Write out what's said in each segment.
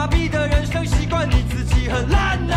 麻痹的人生习惯你自己很烂呐、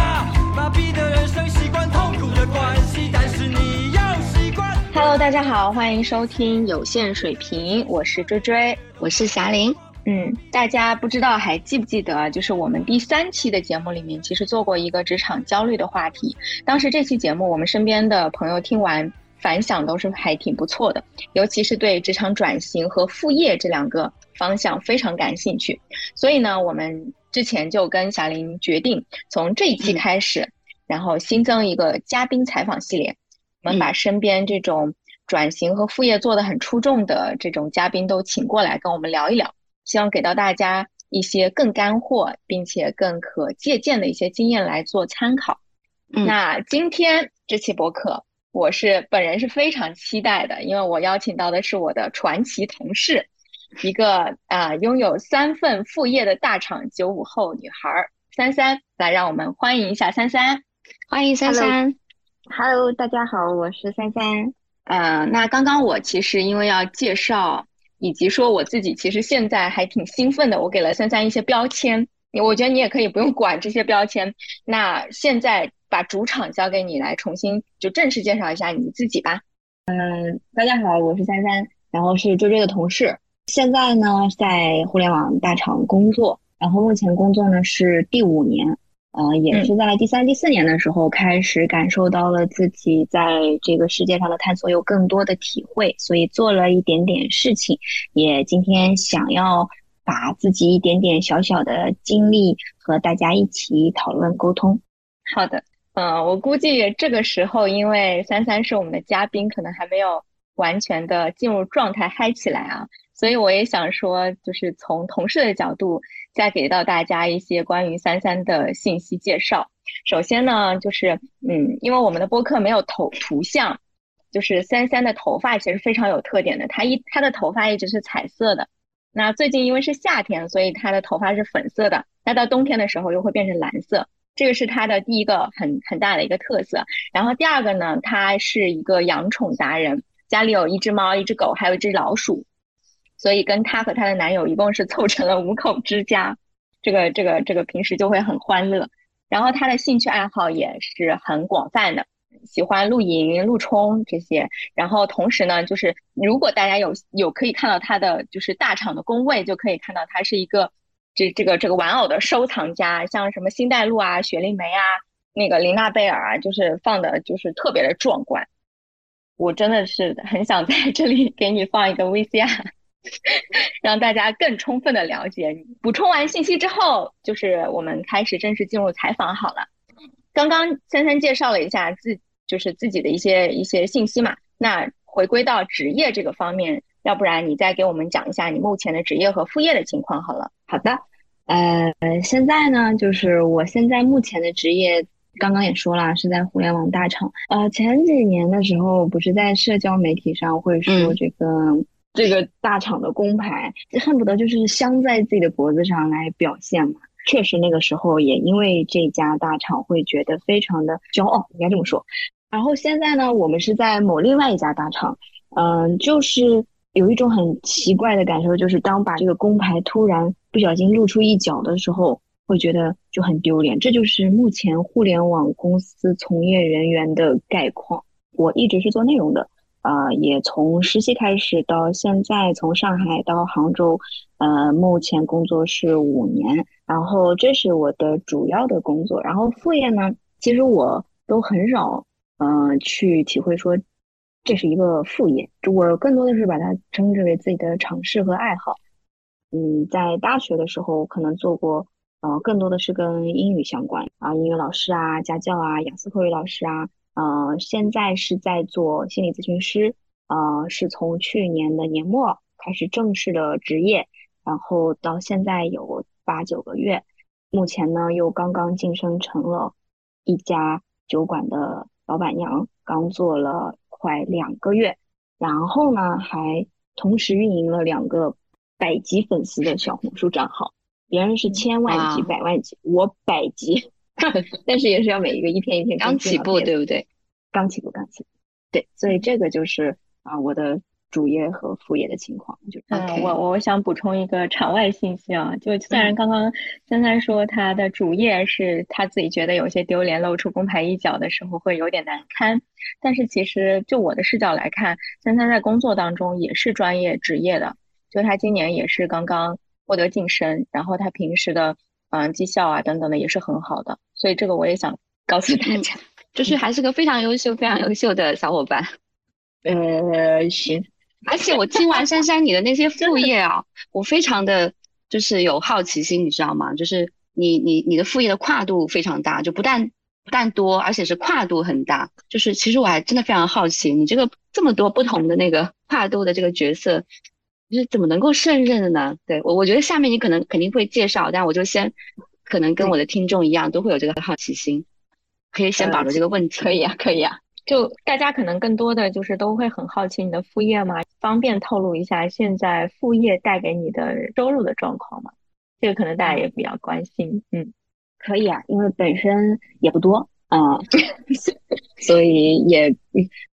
麻痹的人生习惯痛苦的关系，但是你要习惯。Hello，大家好，欢迎收听有限水平，我是追追，我是霞玲。嗯，大家不知道还记不记得，就是我们第三期的节目里面，其实做过一个职场焦虑的话题。当时这期节目，我们身边的朋友听完反响都是还挺不错的，尤其是对职场转型和副业这两个方向非常感兴趣。所以呢，我们之前就跟小林决定，从这一期开始，然后新增一个嘉宾采访系列，我们把身边这种转型和副业做得很出众的这种嘉宾都请过来跟我们聊一聊。希望给到大家一些更干货，并且更可借鉴的一些经验来做参考。嗯那今天这期博客，我是本人是非常期待的，因为我邀请到的是我的传奇同事，一个啊、拥有三份副业的大厂九五后女孩儿三三，来让我们欢迎一下三三。欢迎三三。Hello，大家好，我是三三。呃，那刚刚我其实因为要介绍，以及说我自己其实现在还挺兴奋的，我给了三三一些标签，我觉得你也可以不用管这些标签。那现在把主场交给你来重新就正式介绍一下你自己吧。嗯大家好，我是三三，然后是追追的同事。现在呢，在互联网大厂工作，然后目前工作呢是第五年，呃，也是在第三、第四年的时候开始感受到了自己在这个世界上的探索有更多的体会，所以做了一点点事情，也今天想要把自己一点点小小的经历和大家一起讨论沟通。好的，嗯、我估计这个时候因为三三是我们的嘉宾，可能还没有完全的进入状态嗨起来啊，所以我也想说，就是从同事的角度，再给到大家一些关于三三的信息介绍。首先呢，就是嗯，因为我们的播客没有头图像，就是三三的头发其实非常有特点的，他一他的头发一直是彩色的。那最近因为是夏天，所以他的头发是粉色的。那到冬天的时候又会变成蓝色，这个是他的第一个很很大的一个特色。然后第二个呢，他是一个养宠达人，家里有一只猫、一只狗，还有一只老鼠，所以跟她和她的男友一共是凑成了五口之家。这个这个这个平时就会很欢乐。然后她的兴趣爱好也是很广泛的，喜欢露营、露冲这些。然后同时呢，就是如果大家有有可以看到她的就是大厂的工位，就可以看到她是一个这这个这个玩偶的收藏家，像什么星黛露啊、雪莉梅啊、那个琳娜贝尔啊，就是放的就是特别的壮观。我真的是很想在这里 给你放一个 VCR，让大家更充分的了解你。补充完信息之后，就是我们开始正式进入采访好了。刚刚珊珊介绍了一下自就是自己的一些一些信息嘛，那回归到职业这个方面，要不然你再给我们讲一下你目前的职业和副业的情况好了。好的，呃，现在呢，就是我现在目前的职业，刚刚也说了，是在互联网大厂。呃，前几年的时候，不是在社交媒体上会说嗯这个、这个大厂的工牌，恨不得就是镶在自己的脖子上来表现嘛。确实，那个时候也因为这家大厂会觉得非常的骄傲，应该这么说。然后现在呢，我们是在某另外一家大厂，嗯、就是有一种很奇怪的感受，就是当把这个工牌突然不小心露出一角的时候，会觉得就很丢脸。这就是目前互联网公司从业人员的概况。我一直是做内容的，呃，也从实习开始到现在，从上海到杭州，呃，目前工作是五年，然后这是我的主要的工作。然后副业呢，其实我都很少，嗯、去体会说这是一个副业，我更多的是把它称之为自己的尝试和爱好。嗯，在大学的时候可能做过，呃，更多的是跟英语相关啊，英语老师啊，家教啊，雅思口语老师啊，呃，现在是在做心理咨询师，呃，是从去年的年末开始正式的职业，然后到现在有八九个月，目前呢又刚刚晋升成了一家酒馆的老板娘，刚做了快两个月，然后呢还同时运营了两个百级粉丝的小红书账号，别人是千万级、百万级，我百级，但是也是要每一个一篇一篇刚起步，对不对？刚起步，刚起步，对，所以这个就是啊、我的主业和副业的情况。就嗯，我我想补充一个场外信息啊，就虽然刚刚三三说他的主业是他自己觉得有些丢脸，露出公牌一角的时候会有点难堪，但是其实就我的视角来看，三三在工作当中也是专业职业的，就他今年也是刚刚获得晋升，然后他平时的嗯绩效啊等等的也是很好的，所以这个我也想告诉大家。就是还是个非常优秀、非常优秀的小伙伴，呃，行。而且我听完珊珊你的那些副业啊，我非常的就是有好奇心，你知道吗？就是你你你的副业的跨度非常大，就不但不但多，而且是跨度很大。就是其实我还真的非常好奇，你这个这么多不同的那个跨度的这个角色，你是怎么能够胜任的呢？对我，我觉得下面你可能肯定会介绍，但我就先可能跟我的听众一样，都会有这个好奇心。可以先保留这个问题，可以啊，可以啊。就大家可能更多的就是都会很好奇你的副业嘛，方便透露一下现在副业带给你的收入的状况吗？这个可能大家也比较关心。嗯，可以啊，因为本身也不多啊，所以也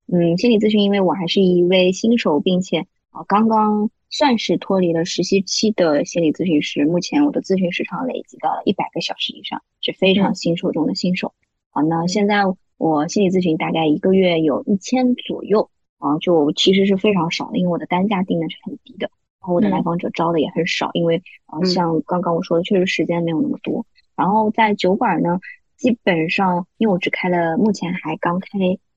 嗯，心理咨询，因为我还是一位新手，并且啊刚刚算是脱离了实习期的心理咨询师，目前我的咨询时长累积到了一百个小时以上，是非常新手中的新手。好，那现在我心理咨询大概一个月有一千左右啊，就其实是非常少的，因为我的单价定的是很低的，然后我的来访者招的也很少，因为啊，像刚刚我说的，确实时间没有那么多。然后在酒馆呢，基本上因为我只开了，目前还刚开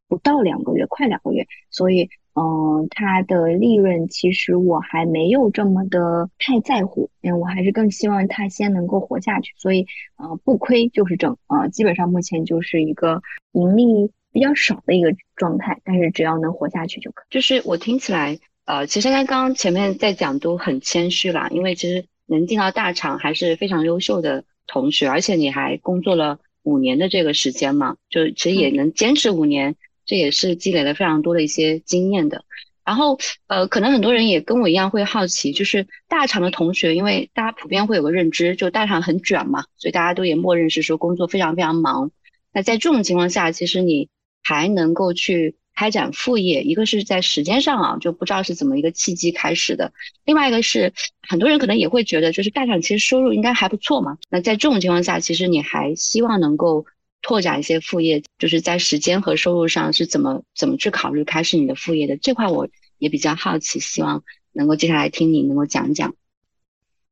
不到两个月，快两个月，所以。嗯，它的利润其实我还没有这么的太在乎，因为我还是更希望它先能够活下去，所以呃不亏就是挣啊，基本上目前就是一个盈利比较少的一个状态，但是只要能活下去就可。就是我听起来，呃，其实他刚刚前面在讲都很谦虚啦，因为其实能进到大厂还是非常优秀的同学，而且你还工作了五年的这个时间嘛，就其实也能坚持五年。这也是积累了非常多的一些经验的，然后呃，可能很多人也跟我一样会好奇，就是大厂的同学，因为大家普遍会有个认知，就大厂很卷嘛，所以大家都也默认是说工作非常非常忙。那在这种情况下，其实你还能够去开展副业，一个是在时间上啊，就不知道是怎么一个契机开始的；另外一个是很多人可能也会觉得，就是大厂其实收入应该还不错嘛。那在这种情况下，其实你还希望能够。拓展一些副业，就是在时间和收入上是怎么怎么去考虑开始你的副业的这块，我也比较好奇，希望能够接下来听你能够讲讲。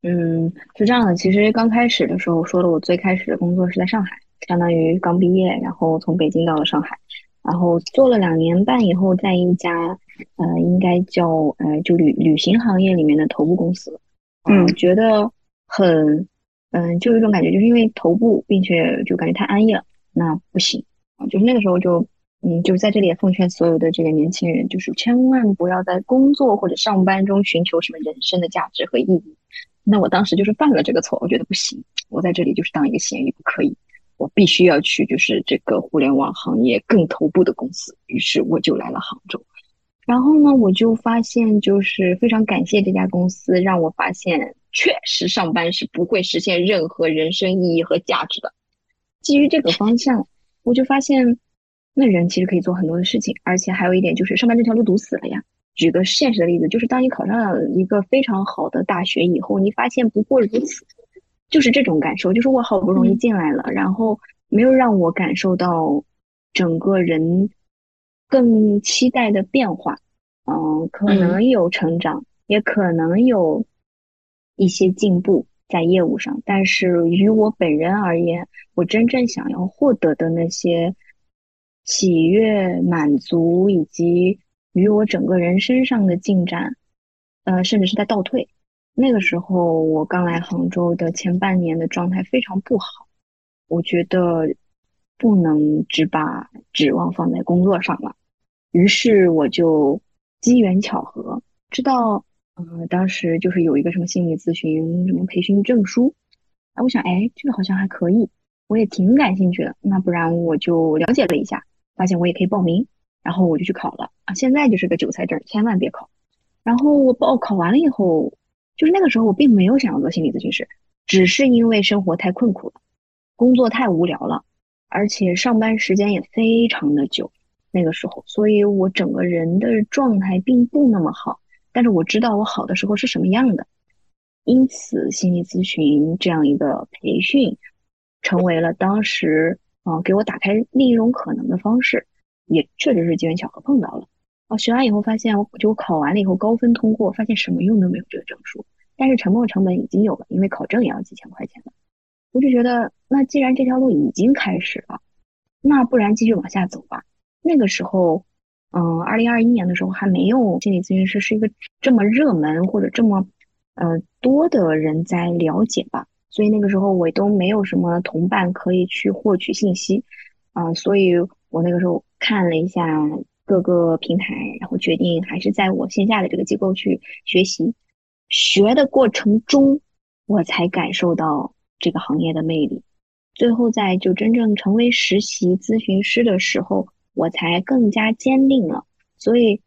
嗯，是这样的，其实刚开始的时候说了，我最开始的工作是在上海，相当于刚毕业，然后从北京到了上海，然后做了两年半以后，在一家呃，应该叫呃，就旅旅行行业里面的头部公司，嗯，觉得很嗯，就有一种感觉，就是因为头部，并且就感觉太安逸了。那不行啊！就是那个时候就，嗯，就是在这里也奉劝所有的这个年轻人，就是千万不要在工作或者上班中寻求什么人生的价值和意义。那我当时就是犯了这个错，我觉得不行，我在这里就是当一个咸鱼不可以，我必须要去就是这个互联网行业更头部的公司。于是我就来了杭州，然后呢，我就发现就是非常感谢这家公司，让我发现确实上班是不会实现任何人生意义和价值的。基于这个方向，我就发现，那人其实可以做很多的事情，而且还有一点就是上班这条路堵死了呀。举个现实的例子，就是当你考上了一个非常好的大学以后，你发现不过如此，就是这种感受，就是我好不容易进来了，然后没有让我感受到整个人更期待的变化。嗯，可能有成长，也可能有一些进步。在业务上，但是于我本人而言，我真正想要获得的那些喜悦、满足，以及与我整个人身上的进展，呃，甚至是在倒退。那个时候，我刚来杭州的前半年的状态非常不好，我觉得不能只把指望放在工作上了，于是我就机缘巧合知道。呃，当时就是有一个什么心理咨询什么培训证书，哎，我想，哎，这个好像还可以，我也挺感兴趣的。那不然我就了解了一下，发现我也可以报名，然后我就去考了啊。现在就是个韭菜证，千万别考。然后我报考完了以后，就是那个时候我并没有想要做心理咨询师，只是因为生活太困苦了，工作太无聊了，而且上班时间也非常的久，那个时候，所以我整个人的状态并不那么好。但是我知道我好的时候是什么样的，因此心理咨询这样一个培训，成为了当时啊给我打开另一种可能的方式，也确实是机缘巧合碰到了。啊，学完以后发现，我就考完了以后高分通过，发现什么用都没有这个证书，但是沉没成本已经有了，因为考证也要几千块钱的。我就觉得，那既然这条路已经开始了，那不然继续往下走吧。那个时候。嗯，二零二一年的时候还没有心理咨询师是一个这么热门或者这么呃多的人在了解吧，所以那个时候我都没有什么同伴可以去获取信息啊，所以我那个时候看了一下各个平台，然后决定还是在我线下的这个机构去学习。学的过程中，我才感受到这个行业的魅力。最后在就真正成为实习咨询师的时候。我才更加坚定了，所以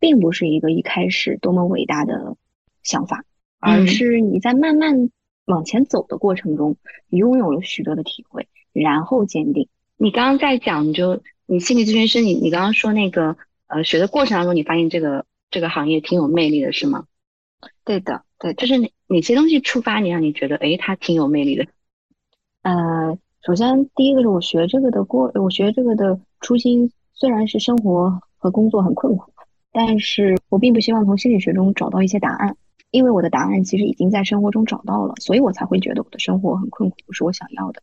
并不是一个一开始多么伟大的想法，而是你在慢慢往前走的过程中，你拥有了许多的体会，然后坚定。你刚刚在讲，就你心理咨询师，你你刚刚说那个呃学的过程当中，你发现这个这个行业挺有魅力的，是吗？对的，对，就是哪哪些东西触发你，让你觉得哎，它挺有魅力的？呃。首先，第一个是我学这个的过，我学这个的初心虽然是生活和工作很困苦，但是我并不希望从心理学中找到一些答案，因为我的答案其实已经在生活中找到了，所以我才会觉得我的生活很困苦，不是我想要的。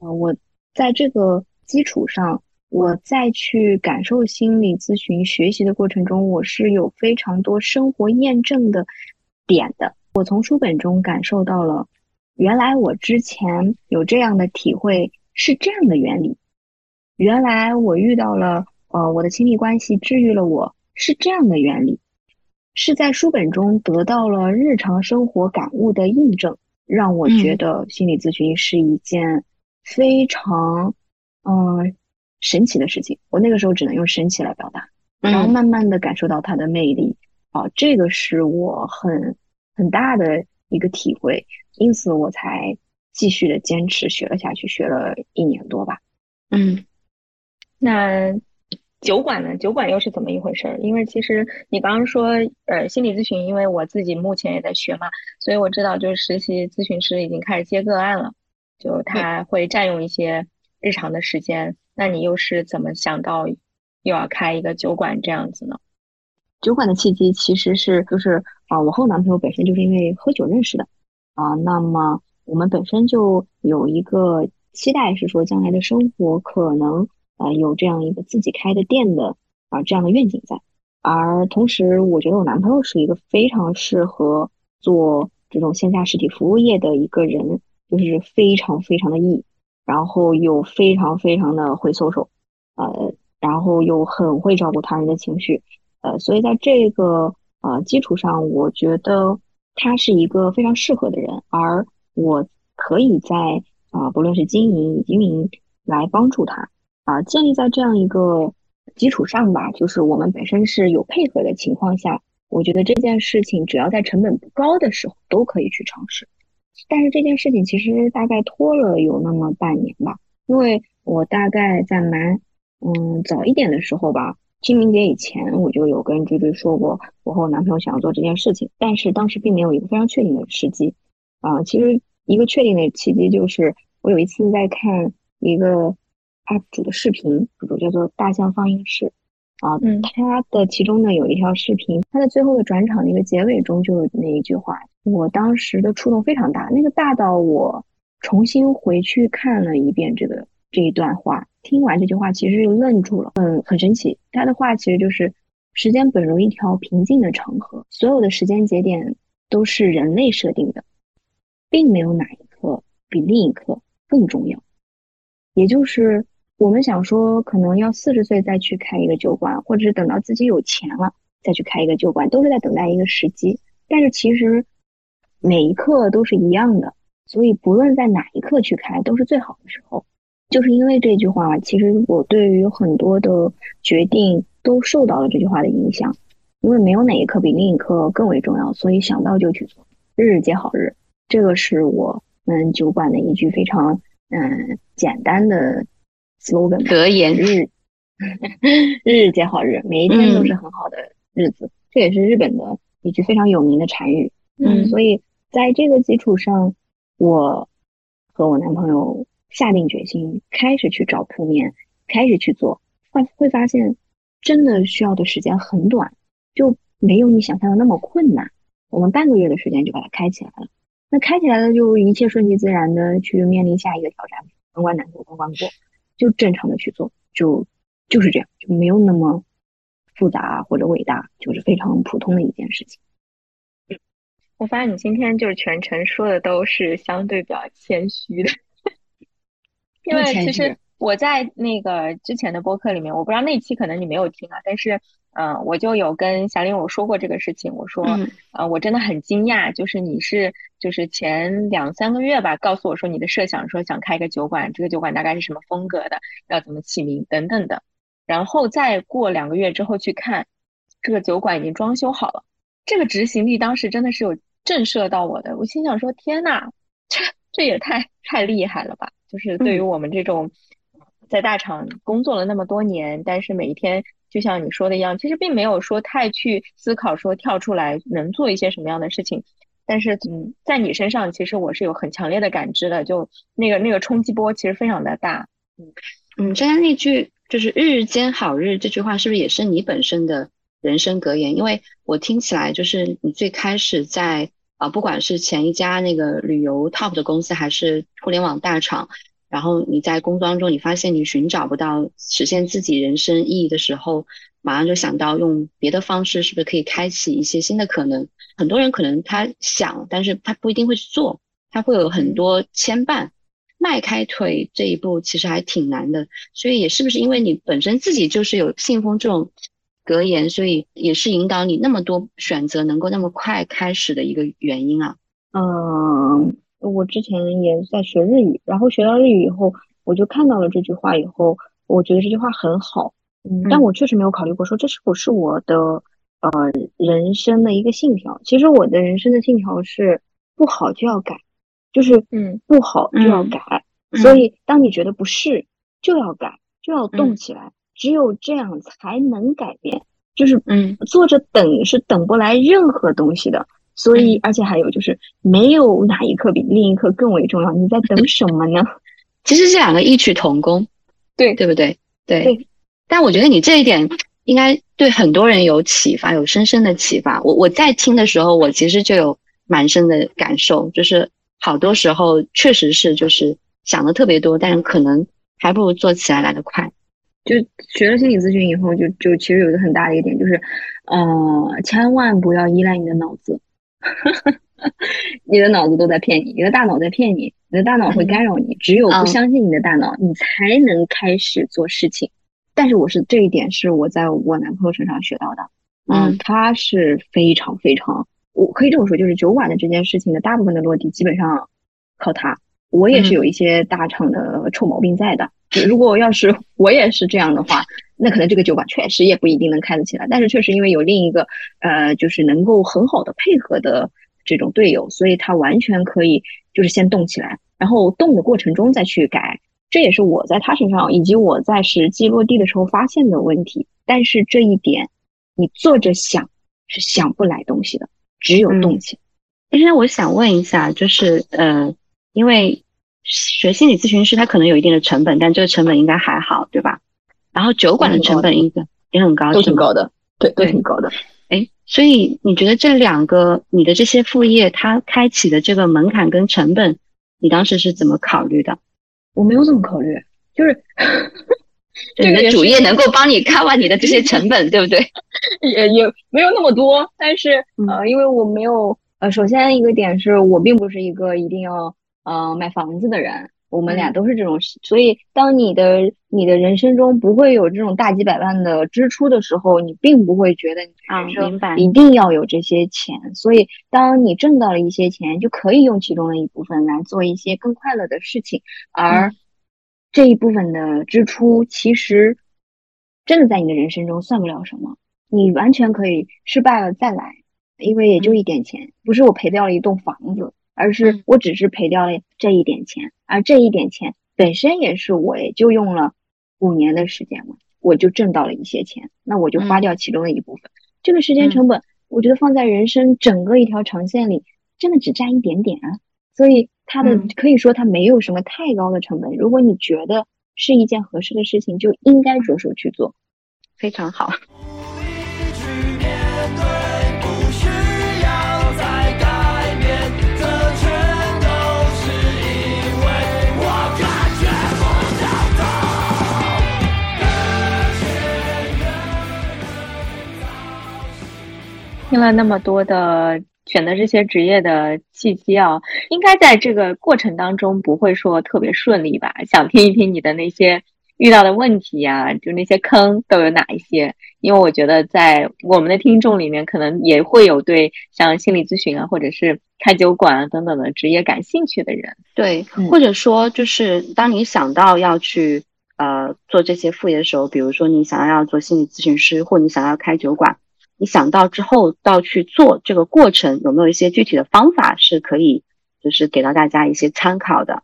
呃，我在这个基础上，我再去感受心理咨询学习的过程中，我是有非常多生活验证的点的。我从书本中感受到了。原来我之前有这样的体会是这样的原理，原来我遇到了呃我的亲密关系治愈了我是这样的原理，是在书本中得到了日常生活感悟的印证，让我觉得心理咨询是一件非常嗯神奇的事情。我那个时候只能用神奇来表达，然后慢慢的感受到它的魅力啊，这个是我很很大的一个体会。因此，我才继续的坚持学了下去，学了一年多吧。嗯，那酒馆呢？酒馆又是怎么一回事？因为其实你刚刚说，呃，心理咨询，因为我自己目前也在学嘛，所以我知道，就是实习咨询师已经开始接个案了，就他会占用一些日常的时间。那你又是怎么想到又要开一个酒馆这样子呢？酒馆的契机其实是，就是啊，我和我男朋友本身就是因为喝酒认识的。啊，那么我们本身就有一个期待，是说将来的生活可能呃有这样一个自己开的店的啊这样的愿景在。而同时，我觉得我男朋友是一个非常适合做这种线下实体服务业的一个人，就是非常非常的 E，然后又非常非常的会搜手，呃，然后又很会照顾他人的情绪，呃，所以在这个呃基础上，我觉得。他是一个非常适合的人，而我可以在啊，不论是经营以及运营来帮助他啊，建立在这样一个基础上吧。就是我们本身是有配合的情况下，我觉得这件事情只要在成本不高的时候都可以去尝试。但是这件事情其实大概拖了有那么半年吧，因为我大概在蛮嗯早一点的时候吧。清明节以前，我就有跟追追说过，我和我男朋友想要做这件事情，但是当时并没有一个非常确定的时机。啊，其实一个确定的契机就是，我有一次在看一个 UP 主的视频，主主叫做大象放映室，啊，嗯他的其中呢有一条视频，他在最后的转场那个结尾中就有那一句话，我当时的触动非常大，那个大到我重新回去看了一遍这个这一段话。听完这句话，其实就愣住了，嗯，很神奇。他的话其实就是：时间本如一条平静的长河，所有的时间节点都是人类设定的，并没有哪一刻比另一刻更重要。也就是我们想说，可能要四十岁再去开一个酒馆，或者是等到自己有钱了再去开一个酒馆，都是在等待一个时机。但是其实每一刻都是一样的，所以不论在哪一刻去开，都是最好的时候。就是因为这句话，其实我对于很多的决定都受到了这句话的影响。因为没有哪一刻比另一刻更为重要，所以想到就去做，日日皆好日。这个是我们酒馆的一句非常嗯简单的 slogan 格言。日日日皆好日，每一天都是很好的日子。这也是日本的一句非常有名的禅语。嗯所以在这个基础上，我和我男朋友下定决心，开始去找铺面，开始去做，会会发现真的需要的时间很短，就没有你想象的那么困难。我们半个月的时间就把它开起来了。那开起来了，就一切顺其自然的去面临下一个挑战，关关难过关关过，就正常的去做，就就是这样，就没有那么复杂或者伟大，就是非常普通的一件事情。我发现你今天就是全程说的都是相对比较谦虚的，因为其实我在那个之前的播客里面，我不知道那期可能你没有听啊，但是嗯、呃我就有跟小林我说过这个事情，我说嗯呃，我真的很惊讶，就是你是就是前两三个月吧，告诉我说你的设想，说想开个酒馆，这个酒馆大概是什么风格的，要怎么起名等等的，然后再过两个月之后去看，这个酒馆已经装修好了。这个执行力当时真的是有震慑到我的，我心想说：天呐，这这也太太厉害了吧！就是对于嗯我们这种在大厂工作了那么多年，但是每一天就像你说的一样，其实并没有说太去思考说跳出来能做一些什么样的事情。但是，嗯，在你身上，其实我是有很强烈的感知的，就那个那个冲击波其实非常的大。嗯嗯，刚刚那句就是“日日间好日”这句话，是不是也是你本身的人生格言？因为我听起来就是你最开始在啊、不管是前一家那个旅游 top 的公司，还是互联网大厂，然后你在工作当中，你发现你寻找不到实现自己人生意义的时候，马上就想到用别的方式，是不是可以开启一些新的可能？很多人可能他想，但是他不一定会去做，他会有很多牵绊。迈开腿这一步其实还挺难的，所以也是不是因为你本身自己就是有信奉这种格言，所以也是引导你那么多选择能够那么快开始的一个原因啊？嗯，我之前也在学日语，然后学到日语以后，我就看到了这句话以后，我觉得这句话很好，嗯，但嗯我确实没有考虑过说这是否是我的呃人生的一个信条。其实我的人生的信条是不好就要改，就是嗯不好就要嗯改。嗯所以当你觉得不是，就要改，就要动嗯起来，只有这样才能改变。就是嗯坐着等是等不来任何东西的。所以，而且还有就是，没有哪一刻比另一刻更为重要。你在等什么呢？其实这两个异曲同工，对对不对？对。对但我觉得你这一点应该对很多人有启发，有深深的启发。我我在听的时候，我其实就有蛮深的感受，就是好多时候确实是就是想的特别多，但是可能还不如做起来来得快。就学了心理咨询以后，就就其实有一个很大的一个点，就是，呃，千万不要依赖你的脑子，你的脑子都在骗你，你的大脑在骗你，你的大脑会干扰你，只有不嗯相信你的大脑，你才能开始做事情。但是我是这一点是我在我男朋友身上学到的，嗯他是非常非常，我可以这么说，就是酒馆的这件事情的大部分的落地基本上靠他。我也是嗯有一些大厂的臭毛病在的，如果要是我也是这样的话，那可能这个酒馆确实也不一定能开得起来。但是确实因为有另一个呃，就是能够很好的配合的这种队友，所以他完全可以就是先动起来，然后动的过程中再去改。这也是我在他身上以及我在实际落地的时候发现的问题。但是这一点，你坐着想是想不来东西的，只有动起来。其实我想问一下，就是呃，因为学心理咨询师他可能有一定的成本，但这个成本应该还好，对吧？然后酒馆的成本应该也很高，都？挺高的，对，都对挺高的。哎，所以你觉得这两个你的这些副业，它开启的这个门槛跟成本，你当时是怎么考虑的？我没有这么考虑，就是 你的主业能够帮你 cover 你的这些成本，对不对？也也没有那么多，但是嗯呃，因为我没有呃，首先一个点是我并不是一个一定要呃买房子的人，我们俩嗯。都是这种，所以当你的你的人生中不会有这种大几百万的支出的时候，你并不会觉得你啊人生明白。一定要有这些钱，所以当你挣到了一些钱，就可以用其中的一部分来做一些更快乐的事情，而嗯。这一部分的支出其实真的在你的人生中算不了什么。你完全可以失败了再来，因为也就一点钱，不是我赔掉了一栋房子，而是嗯我只是赔掉了这一点钱，而这一点钱本身也是我也就用了五年的时间嘛，我就挣到了一些钱，那我就花掉其中的一部分。这个时间成本，我觉得放在人生整个一条长线里，真的只占一点点啊。所以它的可以说它没有什么太高的成本。如果你觉得是一件合适的事情，就应该着手去做，非常好。听了那么多的选择这些职业的契机啊，应该在这个过程当中不会说特别顺利吧？想听一听你的那些遇到的问题呀，就那些坑都有哪一些？因为我觉得在我们的听众里面，可能也会有对像心理咨询啊，或者是开酒馆啊等等的职业感兴趣的人。对，或者说就是当你想到要去呃做这些副业的时候，比如说你想要做心理咨询师，或你想要开酒馆。你想到之后到去做这个过程，有没有一些具体的方法是可以，就是给到大家一些参考的？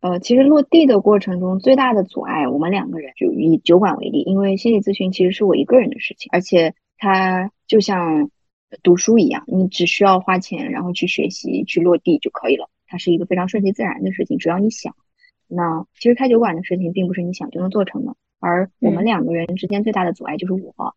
呃，其实落地的过程中最大的阻碍，我们两个人就以酒馆为例，因为心理咨询其实是我一个人的事情，而且它就像读书一样，你只需要花钱，然后去学习，去落地就可以了。它是一个非常顺其自然的事情，只要你想。那其实开酒馆的事情并不是你想就能做成的，而我们两个人之间最大的阻碍就是我。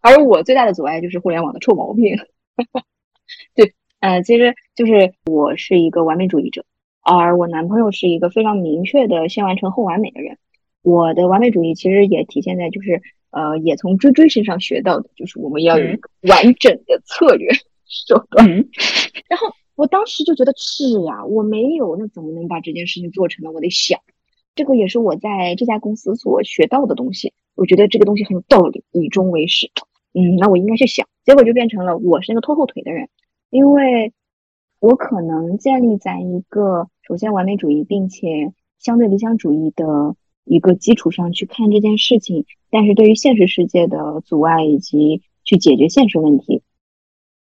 而我最大的阻碍就是互联网的臭毛病。对，呃，其实就是我是一个完美主义者，而我男朋友是一个非常明确的先完成后完美的人。我的完美主义其实也体现在就是呃，也从追追身上学到的，就是我们要有一个完整的策略 手段。然后我当时就觉得是呀，我没有，那怎么能把这件事情做成呢？我得想，这个也是我在这家公司所学到的东西。我觉得这个东西很有道理，以终为始。嗯，那我应该去想，结果就变成了我是那个拖后腿的人，因为我可能建立在一个首先完美主义，并且相对理想主义的一个基础上去看这件事情，但是对于现实世界的阻碍以及去解决现实问题，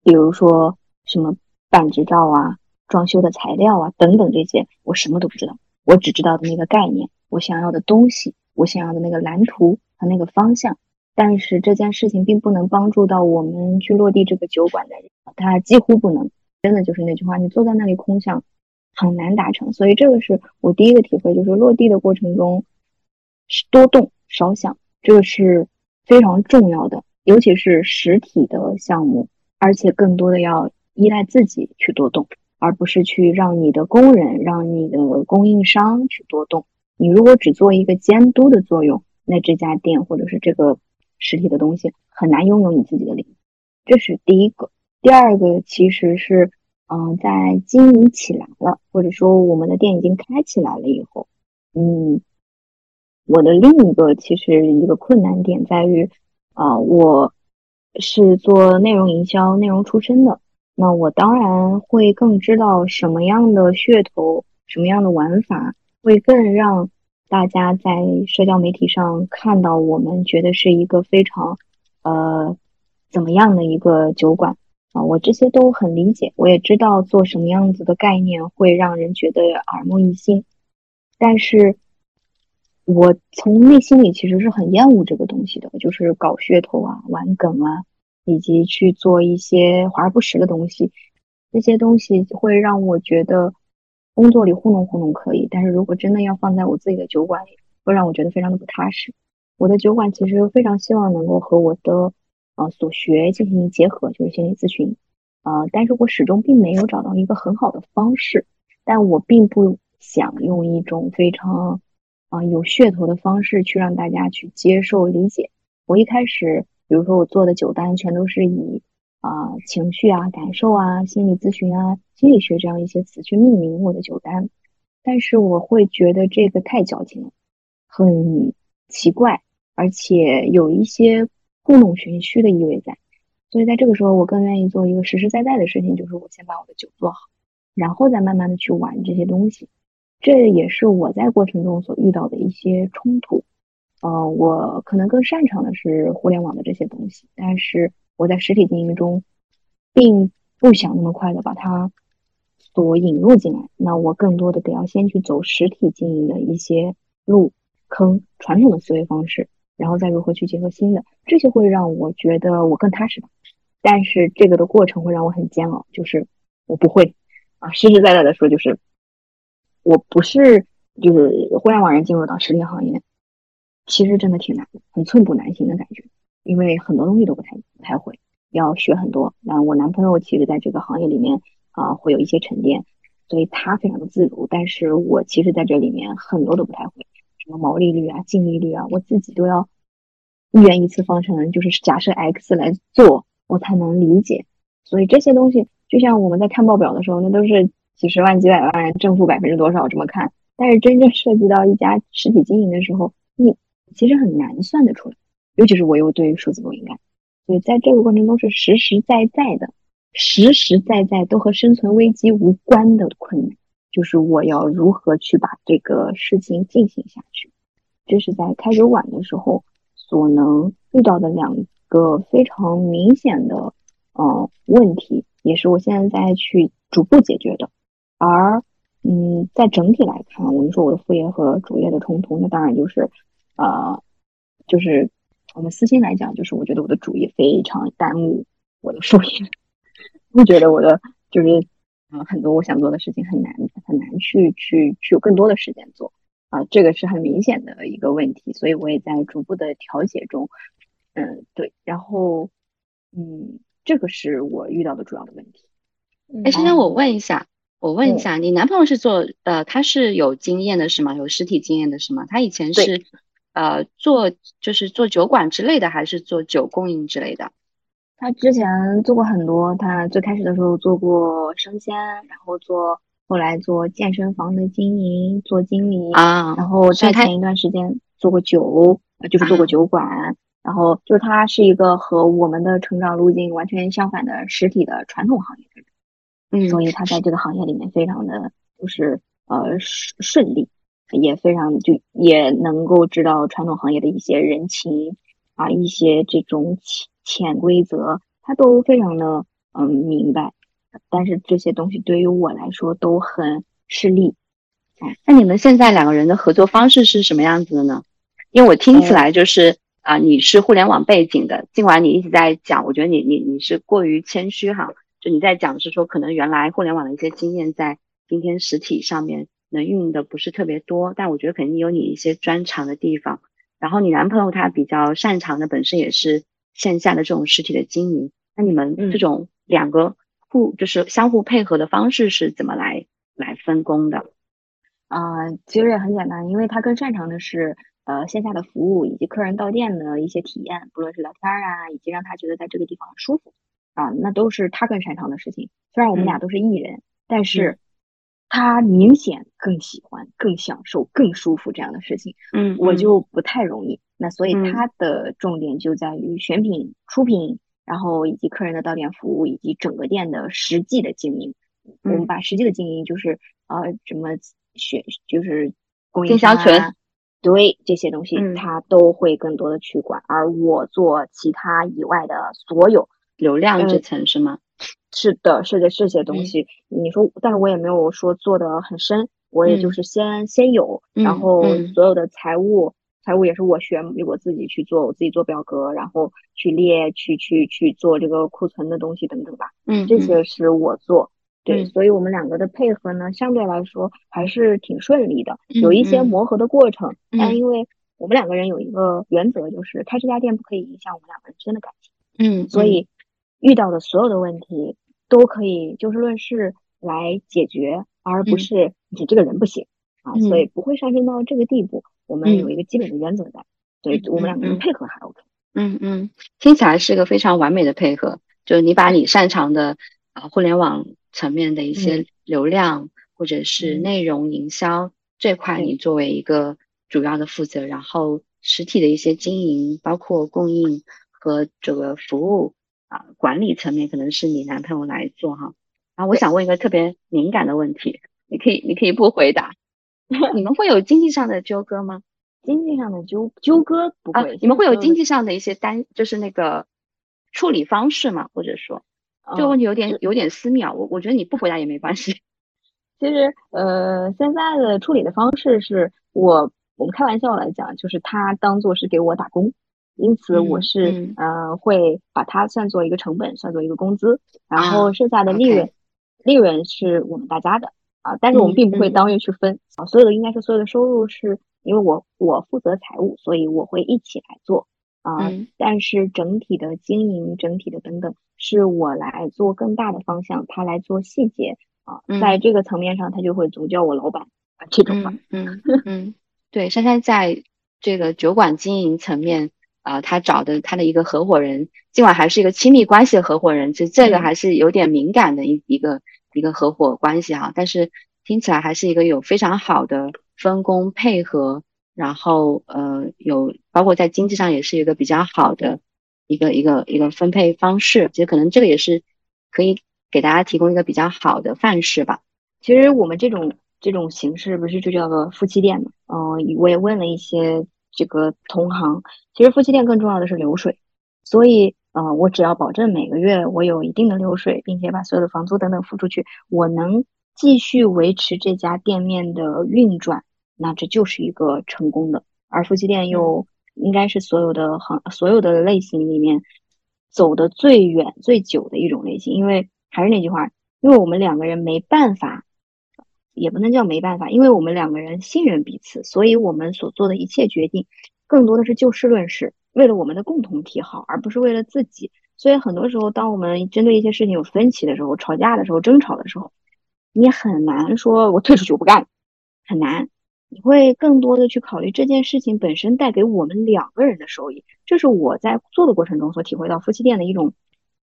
比如说什么办执照啊、装修的材料啊等等这些，我什么都不知道，我只知道的那个概念，我想要的东西，我想要的那个蓝图和那个方向。但是这件事情并不能帮助到我们去落地这个酒馆的人，他几乎不能。真的就是那句话，你坐在那里空想，很难达成。所以这个是我第一个体会，就是落地的过程中，多动少想，这个是非常重要的。尤其是实体的项目，而且更多的要依赖自己去多动，而不是去让你的工人、让你的供应商去多动。你如果只做一个监督的作用，那这家店或者是这个。实体的东西很难拥有你自己的领域，这是第一个。第二个其实是，嗯，在经营起来了，或者说我们的店已经开起来了以后，嗯，我的另一个其实一个困难点在于，啊，我是做内容营销、内容出身的，那我当然会更知道什么样的噱头、什么样的玩法会更让。大家在社交媒体上看到我们，觉得是一个非常，呃，怎么样的一个酒馆啊？我这些都很理解，我也知道做什么样子的概念会让人觉得耳目一新。但是，我从内心里其实是很厌恶这个东西的，就是搞噱头啊、玩梗啊，以及去做一些华而不实的东西。这些东西会让我觉得。工作里糊弄糊弄可以，但是如果真的要放在我自己的酒馆里，会让我觉得非常的不踏实。我的酒馆其实非常希望能够和我的呃所学进行结合，就是心理咨询，呃，但是我始终并没有找到一个很好的方式。但我并不想用一种非常啊有噱头的方式去让大家去接受理解。我一开始，比如说我做的酒单全都是以。啊，情绪啊，感受啊，心理咨询啊，心理学这样一些词去命名我的酒单，但是我会觉得这个太矫情了，很奇怪，而且有一些故弄玄虚的意味在，所以在这个时候，我更愿意做一个实实在在的事情，就是我先把我的酒做好，然后再慢慢的去玩这些东西。这也是我在过程中所遇到的一些冲突。呃，我可能更擅长的是互联网的这些东西，但是。我在实体经营中，并不想那么快的把它所引入进来。那我更多的得要先去走实体经营的一些路，坑传统的思维方式，然后再如何去结合新的，这些会让我觉得我更踏实吧。但是这个的过程会让我很煎熬，就是我不会啊，实实在在的说，就是我不是就是互联网人进入到实体行业，其实真的挺难的，很寸步难行的感觉，因为很多东西都不太不太会，要学很多。然后我男朋友其实在这个行业里面啊，会有一些沉淀。所以他非常的自如，但是我其实在这里面很多都不太会，什么毛利率啊、净利率啊，我自己都要一元一次方程，就是假设 x 来做，我才能理解。所以这些东西，就像我们在看报表的时候，那都是几十万、几百万，正负百分之多少这么看。但是真正涉及到一家实体经营的时候，其实很难算得出来，尤其是我又对数字不敏感，所以在这个过程中是实实在在的。实实在在都和生存危机无关的困难，就是我要如何去把这个事情进行下去。这是在开始晚的时候所能遇到的两个非常明显的呃问题，也是我现在在去逐步解决的。而嗯，在整体来看，我们说我的副业和主业的冲突，那当然就是呃，就是我们私心来讲，就是我觉得我的主业非常耽误我的副业。会觉得我的就是呃，很多我想做的事情很难很难去去去有更多的时间做啊，这个是很明显的一个问题，所以我也在逐步的调节中，嗯，对，然后嗯，这个是我遇到的主要的问题。哎，珊珊，我问一下，我问一下，你男朋友是做呃，他是有经验的是吗？有实体经验的是吗？他以前是呃做就是做酒馆之类的，还是做酒供应之类的？他之前做过很多，他最开始的时候做过生鲜，然后做后来做健身房的经营，做经理啊，然后在前一段时间做过酒，就是做过酒馆，然后就是他是一个和我们的成长路径完全相反的实体的传统行业的人，嗯，所以他在这个行业里面非常的就是呃顺顺利，也非常就也能够知道传统行业的一些人情啊，一些这种。潜潜规则，他都非常的嗯明白，但是这些东西对于我来说都很吃力。哎，那你们现在两个人的合作方式是什么样子的呢？因为我听起来就是啊，你是互联网背景的，尽管你一直在讲，我觉得你你你是过于谦虚哈，就你在讲是说可能原来互联网的一些经验在今天实体上面能运用的不是特别多，但我觉得肯定有你一些专长的地方。然后你男朋友他比较擅长的本身也是。线下的这种实体的经营，那你们这种两个互就是相互配合的方式是怎么来来分工的？啊，其实也很简单，因为他更擅长的是呃线下的服务以及客人到店的一些体验，不论是聊天啊，以及让他觉得在这个地方舒服啊，那都是他更擅长的事情。虽然我们俩都是艺人，但是。他明显更喜欢、更享受、更舒服这样的事情，嗯，我就不太容易。那所以他的重点就在于选品、出品，然后以及客人的到店服务，以及整个店的实际的经营。我们把实际的经营就是呃，什么选就是供应商啊，对这些东西，他都会更多的去管。而我做其他以外的所有流量这层是吗？是的，是的，这些东西，你说，但是我也没有说做的很深，我也就是先先有，然后所有的财务，财务也是我学，我自己去做，我自己做表格，然后去列，去去去做这个库存的东西等等吧，嗯，这些是我做，对，所以我们两个的配合呢，相对来说还是挺顺利的，有一些磨合的过程，但。因为我们两个人有一个原则，就是开这家店不可以影响我们两个人之间的感情，嗯，所以遇到的所有的问题。都可以就事论事来解决，而不是你这个人不行啊，所以不会上升到这个地步。我们有一个基本的原则在，所以我们两个人配合还 OK。嗯嗯，听起来是个非常完美的配合。就是你把你擅长的啊互联网层面的一些流量或者是内容营销这块，你作为一个主要的负责，然后实体的一些经营，包括供应和这个服务。啊，管理层面可能是你男朋友来做哈。然后我想问一个特别敏感的问题，你可以你可以不回答。你们会有经济上的纠葛吗？经济上的纠纠葛不会。你们会有经济上的一些单，就是那个处理方式吗？或者说这个问题有点有点私密啊。我我觉得你不回答也没关系。其实呃，现在的处理的方式是我我们开玩笑来讲，就是他当做是给我打工，因此我是呃会把它算作一个成本，算作一个工资，然后剩下的利润，利润是我们大家的啊，但是我们并不会当月去分啊，所有的应该是所有的收入是因为我我负责财务，所以我会一起来做啊，但是整体的经营、整体的等等是我来做更大的方向，他来做细节啊，在这个层面上他就会总叫我老板啊。这种吧，嗯。嗯，对，珊珊在这个酒馆经营层面，啊，他找的他的一个合伙人，尽管还是一个亲密关系的合伙人，其实这个还是有点敏感的一一个一个合伙关系哈，但是听起来还是一个有非常好的分工配合，然后呃，有包括在经济上也是一个比较好的一个一个一个分配方式，其实可能这个也是可以给大家提供一个比较好的范式吧。其实我们这种。这种形式不是就叫做夫妻店嘛？嗯，我也问了一些这个同行，其实夫妻店更重要的是流水，所以呃，我只要保证每个月我有一定的流水，并且把所有的房租等等付出去，我能继续维持这家店面的运转，那这就是一个成功的。而夫妻店又应该是所有的行所有的类型里面走的最远最久的一种类型，因为还是那句话，因为我们两个人没办法。也不能叫没办法，因为我们两个人信任彼此，所以我们所做的一切决定，更多的是就事论事，为了我们的共同体好，而不是为了自己。所以很多时候，当我们针对一些事情有分歧的时候，吵架的时候，争吵的时候，你很难说我退出去我不干，很难。你会更多的去考虑这件事情本身带给我们两个人的收益，这是我在做的过程中所体会到夫妻店的一种。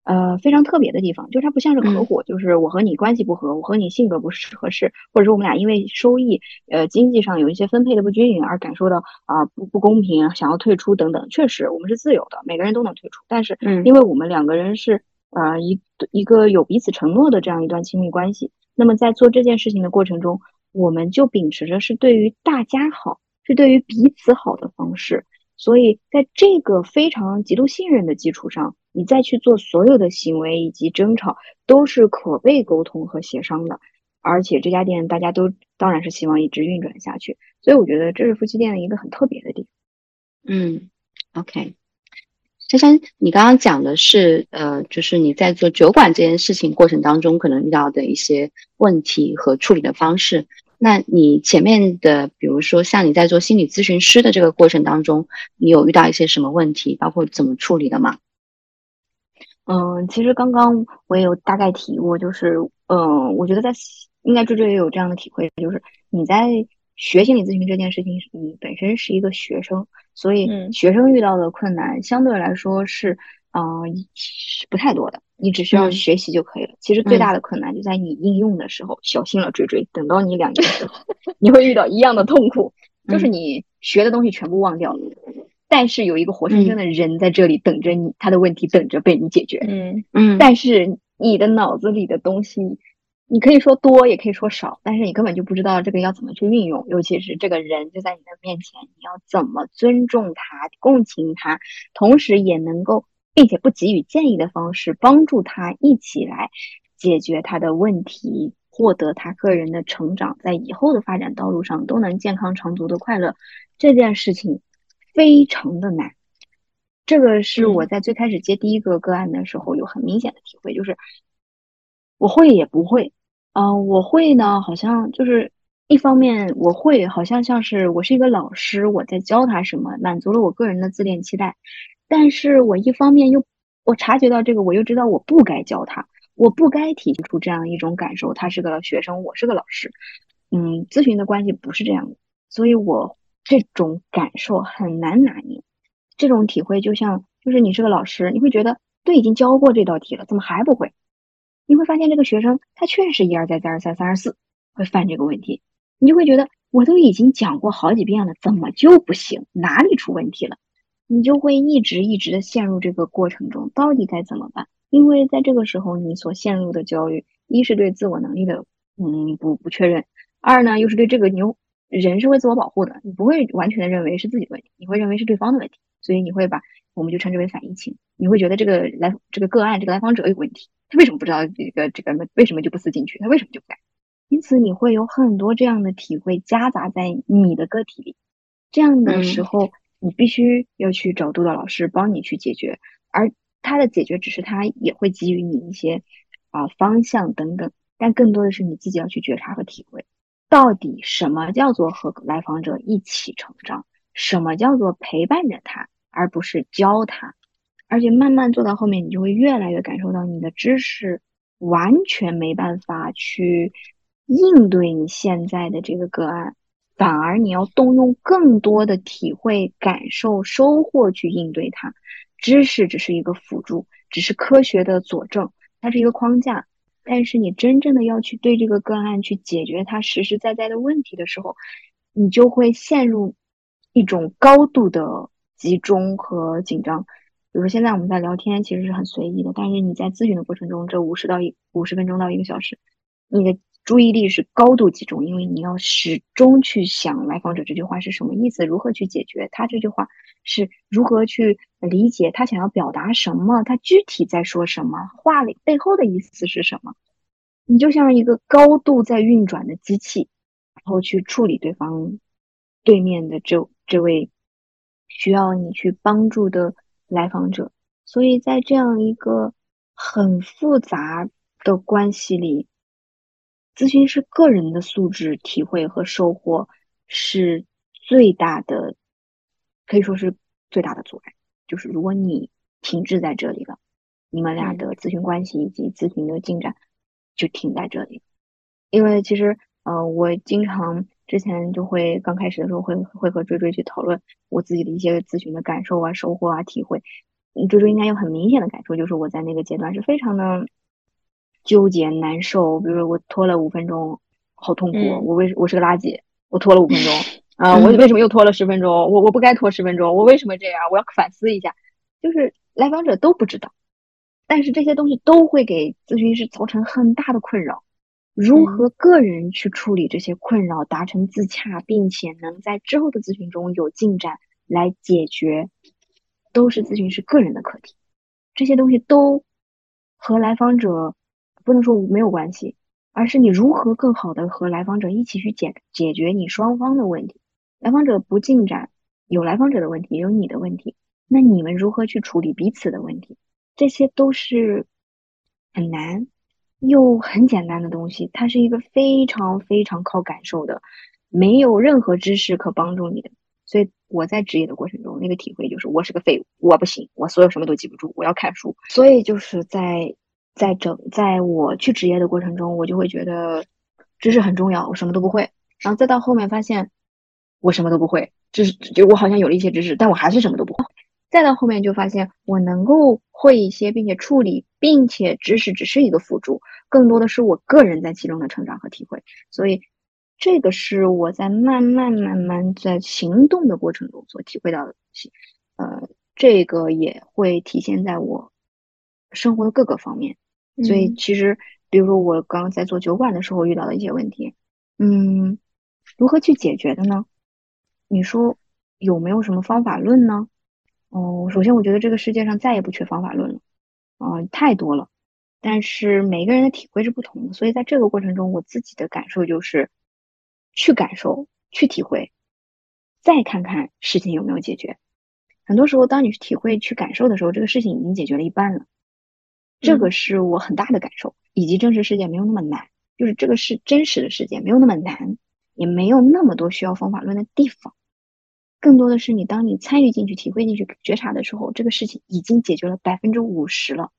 呃，非常特别的地方，就是它不像是合伙，就是我和你关系不合，我和你性格不适合适，或者说我们俩因为收益，呃，经济上有一些分配的不均匀而感受到啊不不公平，想要退出等等。确实，我们是自由的，每个人都能退出。但是，因为我们两个人是呃一一个有彼此承诺的这样一段亲密关系，那么在做这件事情的过程中，我们就秉持着是对于大家好，是对于彼此好的方式。所以，在这个非常极度信任的基础上，你再去做所有的行为以及争吵，都是可被沟通和协商的。而且这家店大家都当然是希望一直运转下去。所以我觉得这是夫妻店的一个很特别的地方。嗯，OK，珊珊，你刚刚讲的是呃，就是你在做酒馆这件事情过程当中可能遇到的一些问题和处理的方式。那你前面的，比如说像你在做心理咨询师的这个过程当中，你有遇到一些什么问题，包括怎么处理的吗？嗯，其实刚刚我也有大概提过，就是，嗯，我觉得在应该这这也有这样的体会，就是你在学心理咨询这件事情，你本身是一个学生，所以学生遇到的困难相对来说是。啊，是不太多的，你只需要学习就可以了。其实最大的困难就在你应用的时候，小心了，追追。等到你两年之后，你会遇到一样的痛苦，就是你学的东西全部忘掉了，但是有一个活生生的人在这里等着你，他的问题等着被你解决。嗯嗯。但是你的脑子里的东西，你可以说多，也可以说少，但是你根本就不知道这个要怎么去运用。尤其是这个人就在你的面前，你要怎么尊重他、共情他，同时也能够。并且不给予建议的方式，帮助他一起来解决他的问题，获得他个人的成长，在以后的发展道路上都能健康长足的快乐。这件事情非常的难，这个是我在最开始接第一个个案的时候有很明显的体会，就是我会也不会，嗯，我会呢，好像就是一方面我会，好像像是我是一个老师，我在教他什么，满足了我个人的自恋期待。但是我一方面又我察觉到这个，我又知道我不该教他，我不该体现出这样一种感受。他是个学生，我是个老师，嗯，咨询的关系不是这样的，所以我这种感受很难拿捏。这种体会就像，就是你是个老师，你会觉得都已经教过这道题了，怎么还不会？你会发现这个学生他确实一而再再而三三而四会犯这个问题，你就会觉得我都已经讲过好几遍了，怎么就不行？哪里出问题了？你就会一直一直的陷入这个过程中，到底该怎么办？因为在这个时候，你所陷入的焦虑，一是对自我能力的嗯不不确认，二呢又是对这个牛人是会自我保护的，你不会完全的认为是自己的问题，你会认为是对方的问题，所以你会把我们就称之为反疫情，你会觉得这个来这个个案这个来访者有问题，他为什么不知道这个这个为什么就不思进取，他为什么就不改？因此你会有很多这样的体会夹杂在你的个体里。这样的时候，你必须要去找督导老师帮你去解决，而他的解决只是他也会给予你一些啊方向等等，但更多的是你自己要去觉察和体会，到底什么叫做和来访者一起成长，什么叫做陪伴着他，而不是教他。而且慢慢做到后面，你就会越来越感受到你的知识完全没办法去应对你现在的这个个案，反而你要动用更多的体会、感受、收获去应对它。知识只是一个辅助，只是科学的佐证，它是一个框架。但是你真正的要去对这个个案去解决它实实在在的问题的时候，你就会陷入一种高度的集中和紧张。比如说现在我们在聊天，其实是很随意的，但是你在咨询的过程中，这五十到一五十分钟到一个小时，你的注意力是高度集中，因为你要始终去想来访者这句话是什么意思，如何去解决他这句话是如何去理解他想要表达什么，他具体在说什么话里背后的意思是什么，你就像一个高度在运转的机器，然后去处理对方对面的这这位需要你去帮助的。来访者，所以在这样一个很复杂的关系里，咨询师个人的素质、体会和收获是最大的，可以说是最大的阻碍。就是如果你停滞在这里了，你们俩的咨询关系以及咨询的进展就停在这里。因为其实，呃，我经常之前就会刚开始的时候会会和追追去讨论。我自己的一些咨询的感受啊、收获啊、体会，你追追应该有很明显的感受，就是我在那个阶段是非常的纠结、难受。比如说我拖了五分钟，好痛苦，我为我是个垃圾，我拖了五分钟 啊，我为什么又拖了十分钟？我我不该拖十分钟，我为什么这样？我要反思一下。就是来访者都不知道，但是这些东西都会给咨询师造成很大的困扰。如何个人去处理这些困扰，达成自洽，并且能在之后的咨询中有进展来解决，都是咨询师个人的课题。这些东西都和来访者不能说没有关系，而是你如何更好的和来访者一起去解解决你双方的问题。来访者不进展，有来访者的问题，也有你的问题，那你们如何去处理彼此的问题？这些都是很难。又很简单的东西，它是一个非常非常靠感受的，没有任何知识可帮助你的。所以我在职业的过程中，那个体会就是我是个废物，我不行，我所有什么都记不住，我要看书。所以就是在在整在我去职业的过程中，我就会觉得知识很重要，我什么都不会。然后再到后面发现我什么都不会，就是就我好像有了一些知识，但我还是什么都不会。再到后面就发现我能够会一些，并且处理，并且知识只是一个辅助，更多的是我个人在其中的成长和体会。所以，这个是我在慢慢慢慢在行动的过程中所体会到的东西。呃，这个也会体现在我生活的各个方面。所以，其实比如说我刚刚在做酒馆的时候遇到的一些问题，嗯，如何去解决的呢？你说有没有什么方法论呢？哦，首先我觉得这个世界上再也不缺方法论了，啊，太多了。但是每个人的体会是不同的，所以在这个过程中，我自己的感受就是去感受、去体会，再看看事情有没有解决。很多时候，当你去体会、去感受的时候，这个事情已经解决了一半了。这个是我很大的感受，以及真实世界没有那么难，就是这个是真实的世界，没有那么难，也没有那么多需要方法论的地方。更多的是你，当你参与进去、体会进去、觉察的时候，这个事情已经解决了百分之五十了。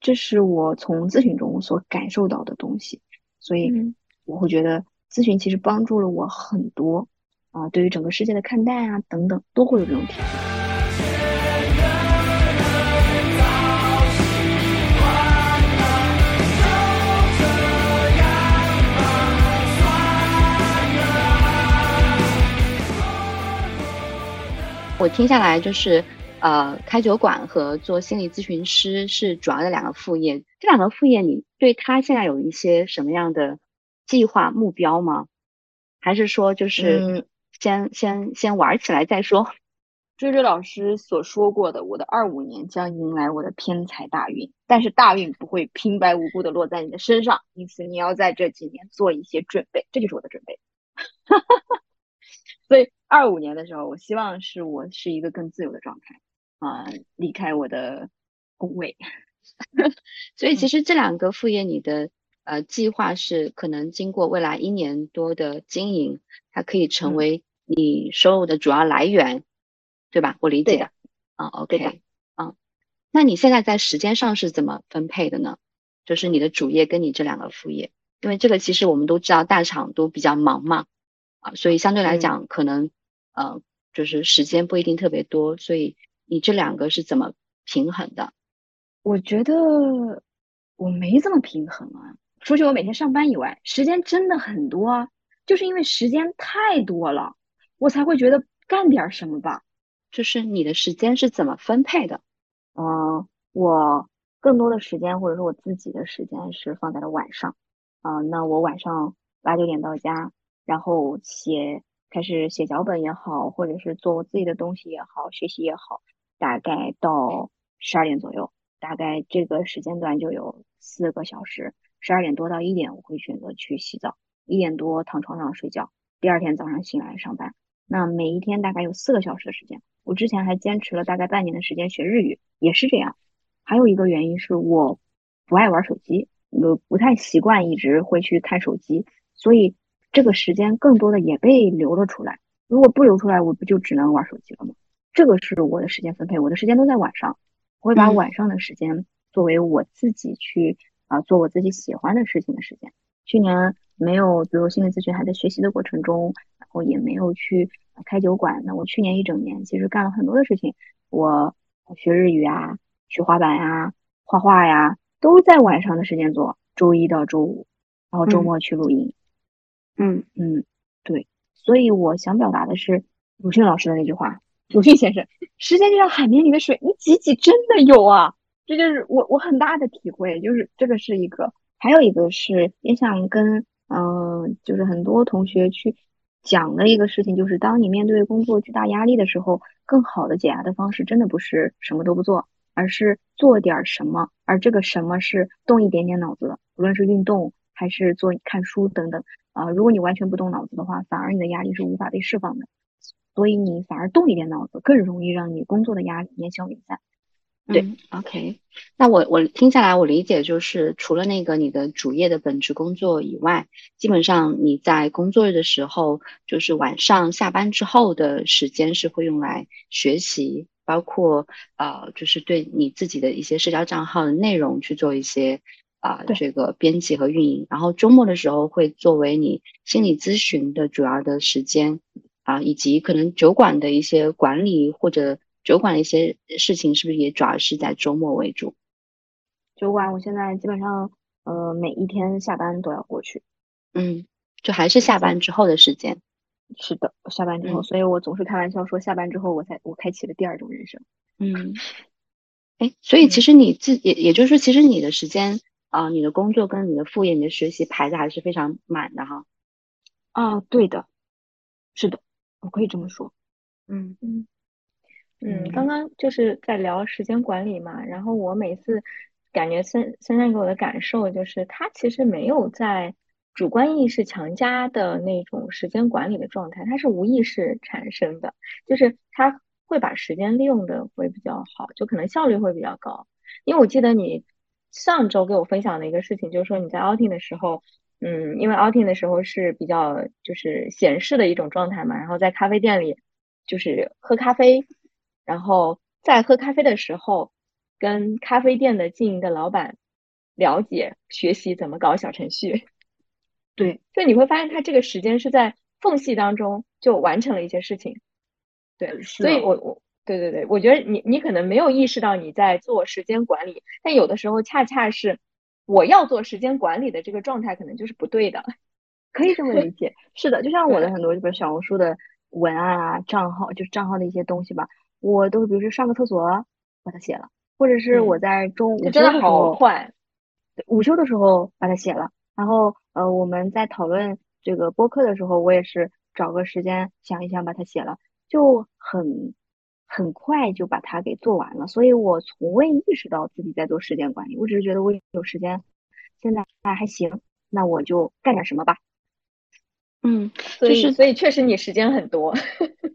这是我从咨询中所感受到的东西，所以我会觉得咨询其实帮助了我很多啊，对于整个世界的看待啊等等，都会有这种体会。我听下来就是，呃，开酒馆和做心理咨询师是主要的两个副业。这两个副业，你对他现在有一些什么样的计划目标吗？还是说就是先先先玩起来再说？追追老师所说过的，我的二五年将迎来我的偏财大运，但是大运不会平白无故的落在你的身上，因此你要在这几年做一些准备，这就是我的准备。所以。二五年的时候，我希望是我是一个更自由的状态啊、离开我的工位。所以其实这两个副业，你的呃计划是可能经过未来一年多的经营，它可以成嗯为你收入的主要来源，对吧？我理解的。啊，OK，嗯，那你现在在时间上是怎么分配的呢？就是你的主业跟你这两个副业，因为这个其实我们都知道大厂都比较忙嘛，啊，所以相对来嗯讲可能呃就是时间不一定特别多，所以你这两个是怎么平衡的？我觉得我没怎么平衡啊。除去我每天上班以外，时间真的很多啊。就是因为时间太多了，我才会觉得干点儿什么吧。就是你的时间是怎么分配的？嗯、我更多的时间或者说我自己的时间是放在了晚上。啊、那我晚上八九点到家，然后写，开始写脚本也好，或者是做我自己的东西也好，学习也好，大概到十二点左右，大概这个时间段就有四个小时。十二点多到一点，我会选择去洗澡，一点多躺床上睡觉，第二天早上醒来上班。那每一天大概有四个小时的时间。我之前还坚持了大概半年的时间学日语，也是这样。还有一个原因是我不爱玩手机，我不太习惯一直会去看手机，所以这个时间更多的也被留了出来。如果不留出来，我不就只能玩手机了吗？这个是我的时间分配，我的时间都在晚上，我会把嗯晚上的时间作为我自己去啊、做我自己喜欢的事情的时间。去年没有，比如心理咨询还在学习的过程中，然后也没有去呃开酒馆。那我去年一整年其实干了很多的事情，我学日语啊，学滑板呀、画画呀，都在晚上的时间做，周一到周五，然后周嗯末去录音。嗯嗯嗯，对，所以我想表达的是鲁迅老师的那句话，鲁迅先生，时间就像海绵里的水，你挤挤真的有啊，这就是我我很大的体会，就是这个是一个，还有一个是也想跟嗯、就是很多同学去讲的一个事情，就是当你面对工作巨大压力的时候，更好的解压的方式真的不是什么都不做，而是做点什么，而这个什么是动一点点脑子的，无论是运动还是做看书等等。啊、如果你完全不动脑子的话，反而你的压力是无法被释放的，所以你反而动一点脑子，更容易让你工作的压力烟消云散。对，OK。那我我听下来，我理解就是除了那个你的主业的本职工作以外，基本上你在工作日的时候，就是晚上下班之后的时间是会用来学习，包括呃，就是对你自己的一些社交账号的内容去做一些啊、对这个编辑和运营，然后周末的时候会作为你心理咨询的主要的时间啊、以及可能酒馆的一些管理或者酒馆的一些事情，是不是也主要是在周末为主？酒馆我现在基本上呃每一天下班都要过去。嗯，就还是下班之后的时间。是的，下班之后，嗯所以我总是开玩笑说，下班之后我才我开启了第二种人生。嗯，哎，所以其实你自也也就是说，其实你的时间啊、你的工作跟你的副业、你的学习排的还是非常满的哈。啊，对的，是的，我可以这么说。嗯嗯，嗯刚刚就是在聊时间管理嘛，然后我每次感觉森森山给我的感受就是，他其实没有在主观意识强加的那种时间管理的状态，它是无意识产生的，就是他会把时间利用的会比较好，就可能效率会比较高。因为我记得你上周给我分享的一个事情，就是说你在 outing 的时候，嗯，因为 outing 的时候是比较就是闲适的一种状态嘛，然后在咖啡店里就是喝咖啡，然后在喝咖啡的时候，跟咖啡店的经营的老板了解学习怎么搞小程序。对，就你会发现他这个时间是在缝隙当中就完成了一些事情。对，所以我我对对对，我觉得你你可能没有意识到你在做时间管理，但有的时候恰恰是我要做时间管理的这个状态可能就是不对的。可以这么理 解。是的，就像我的很多，比如小红书的文案啊、账号，就是账号的一些东西吧，我都比如说上个厕所把它写了，或者是我嗯在中午休这真的好快。午休的时候把它写了。然后呃，我们在讨论这个播客的时候，我也是找个时间想一想把它写了，就很很快就把它给做完了。所以我从未意识到自己在做时间管理，我只是觉得我有时间，现在还行，那我就干点什么吧。嗯，所以就是所以确实你时间很多，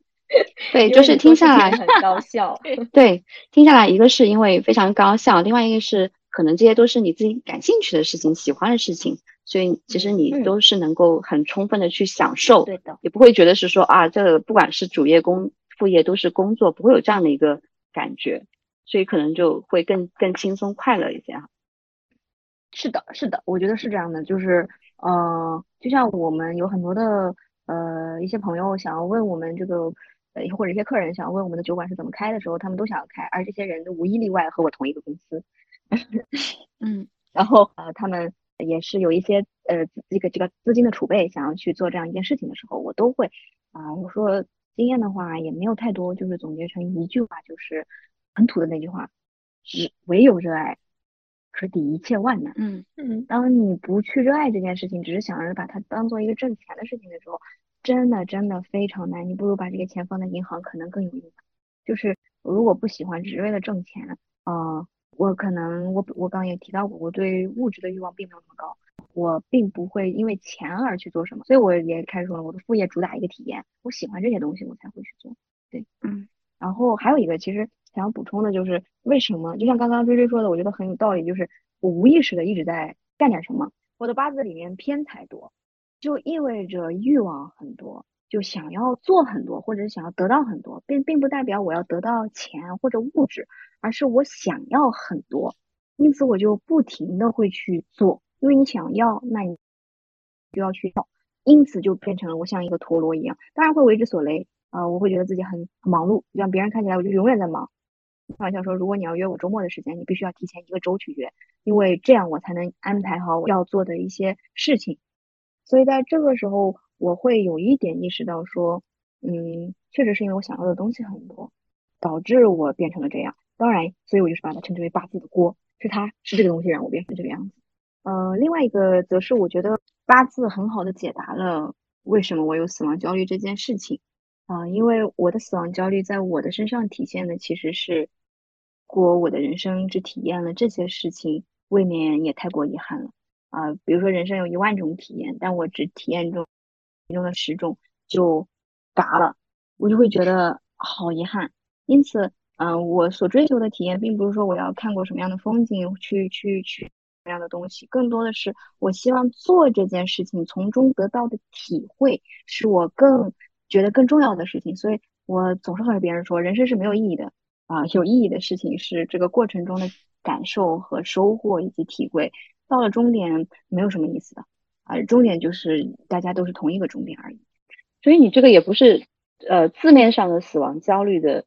对，就是听下来很高 效。对，听下来，一个是因为非常高效，另外一个是可能这些都是你自己感兴趣的事情、喜欢的事情，所以其实你嗯都是能够很充分的去享受，对的，也不会觉得是说啊，这个不管是主业工副业都是工作，不会有这样的一个感觉，所以可能就会更更轻松快乐一些哈。是的，是的，我觉得是这样的，就是呃，就像我们有很多的呃一些朋友想要问我们这个呃或者一些客人想要问我们的酒馆是怎么开的时候，他们都想要开，而这些人都无一例外和我同一个公司，嗯 然后呃他们也是有一些呃这个这个资金的储备，想要去做这样一件事情的时候，我都会啊、我说经验的话也没有太多，就是总结成一句话，就是很土的那句话，只唯有热爱可抵一切万难。嗯嗯，当你不去热爱这件事情，只是想着把它当做一个挣钱的事情的时候，真的真的非常难。你不如把这个钱放在银行，可能更有用。就是如果不喜欢，只是为了挣钱，呃，我可能我我刚刚也提到过，我对物质的欲望并没有那么高，我并不会因为钱而去做什么。所以我也开始说了，我的副业主打一个体验，我喜欢这些东西，我才会去做。对，嗯。然后还有一个，其实想要补充的就是，为什么？就像刚刚追追说的，我觉得很有道理，就是我无意识的一直在干点什么。我的八字里面偏财多，就意味着欲望很多，就想要做很多，或者是想要得到很多，并并不代表我要得到钱或者物质，而是我想要很多，因此我就不停的会去做，因为你想要，那你就要去要，因此就变成了我像一个陀螺一样，当然会为之所累。啊、我会觉得自己很很忙碌，让别人看起来我就永远在忙。开玩笑说，如果你要约我周末的时间，你必须要提前一个周去约，因为这样我才能安排好我要做的一些事情。所以在这个时候，我会有一点意识到说，嗯，确实是因为我想要的东西很多，导致我变成了这样。当然，所以我就是把它称之为八字的锅，是它是这个东西让我变成这个样子。呃，另外一个则是我觉得八字很好的解答了为什么我有死亡焦虑这件事情。啊、因为我的死亡焦虑在我的身上体现的其实是，过我的人生只体验了这些事情，未免也太过遗憾了。啊、比如说人生有一万种体验，但我只体验中其中的十种就嘎了，我就会觉得好遗憾。因此，嗯、我所追求的体验，并不是说我要看过什么样的风景，去去去么样的东西，更多的是我希望做这件事情，从中得到的体会，是我更觉得更重要的事情。所以我总是和别人说，人生是没有意义的啊、有意义的事情是这个过程中的感受和收获以及体会。到了终点，没有什么意思的啊、终点就是大家都是同一个终点而已。所以你这个也不是呃字面上的死亡焦虑的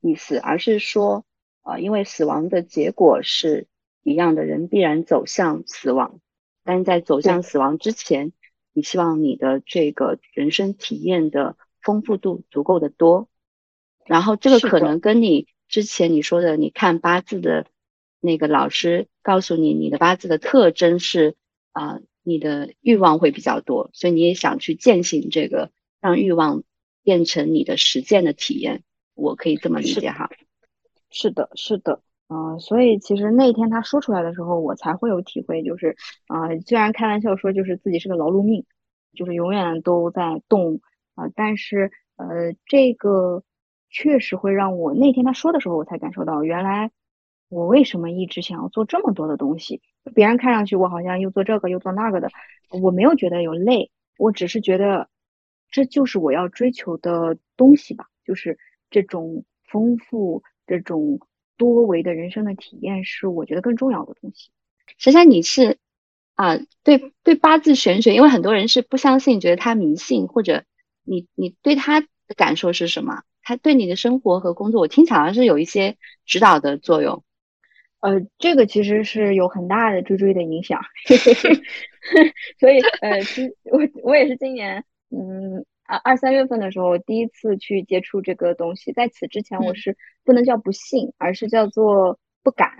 意思，而是说呃，因为死亡的结果是一样的，人必然走向死亡，但是在走向死亡之前，你希望你的这个人生体验的丰富度足够的多，然后这个可能跟你之前你说的，你看八字的那个老师告诉你，你的八字的特征是啊、你的欲望会比较多，所以你也想去践行这个，让欲望变成你的实践的体验。我可以这么理解哈。是的，是的，嗯、所以其实那天他说出来的时候，我才会有体会，就是啊、虽然开玩笑说就是自己是个劳碌命，就是永远都在动啊、但是呃，这个确实会让我那天他说的时候，我才感受到原来我为什么一直想要做这么多的东西。别人看上去我好像又做这个又做那个的，我没有觉得有累，我只是觉得这就是我要追求的东西吧，就是这种丰富、这种多维的人生的体验，是我觉得更重要的东西。实际上你是啊、对对八字玄学，因为很多人是不相信，觉得他迷信，或者你你对他的感受是什么？他对你的生活和工作，我听起来是有一些指导的作用。呃，这个其实是有很大的追追的影响，所以呃，今我我也是今年嗯二二三月份的时候第一次去接触这个东西，在此之前我嗯是不能叫不信，而是叫做不敢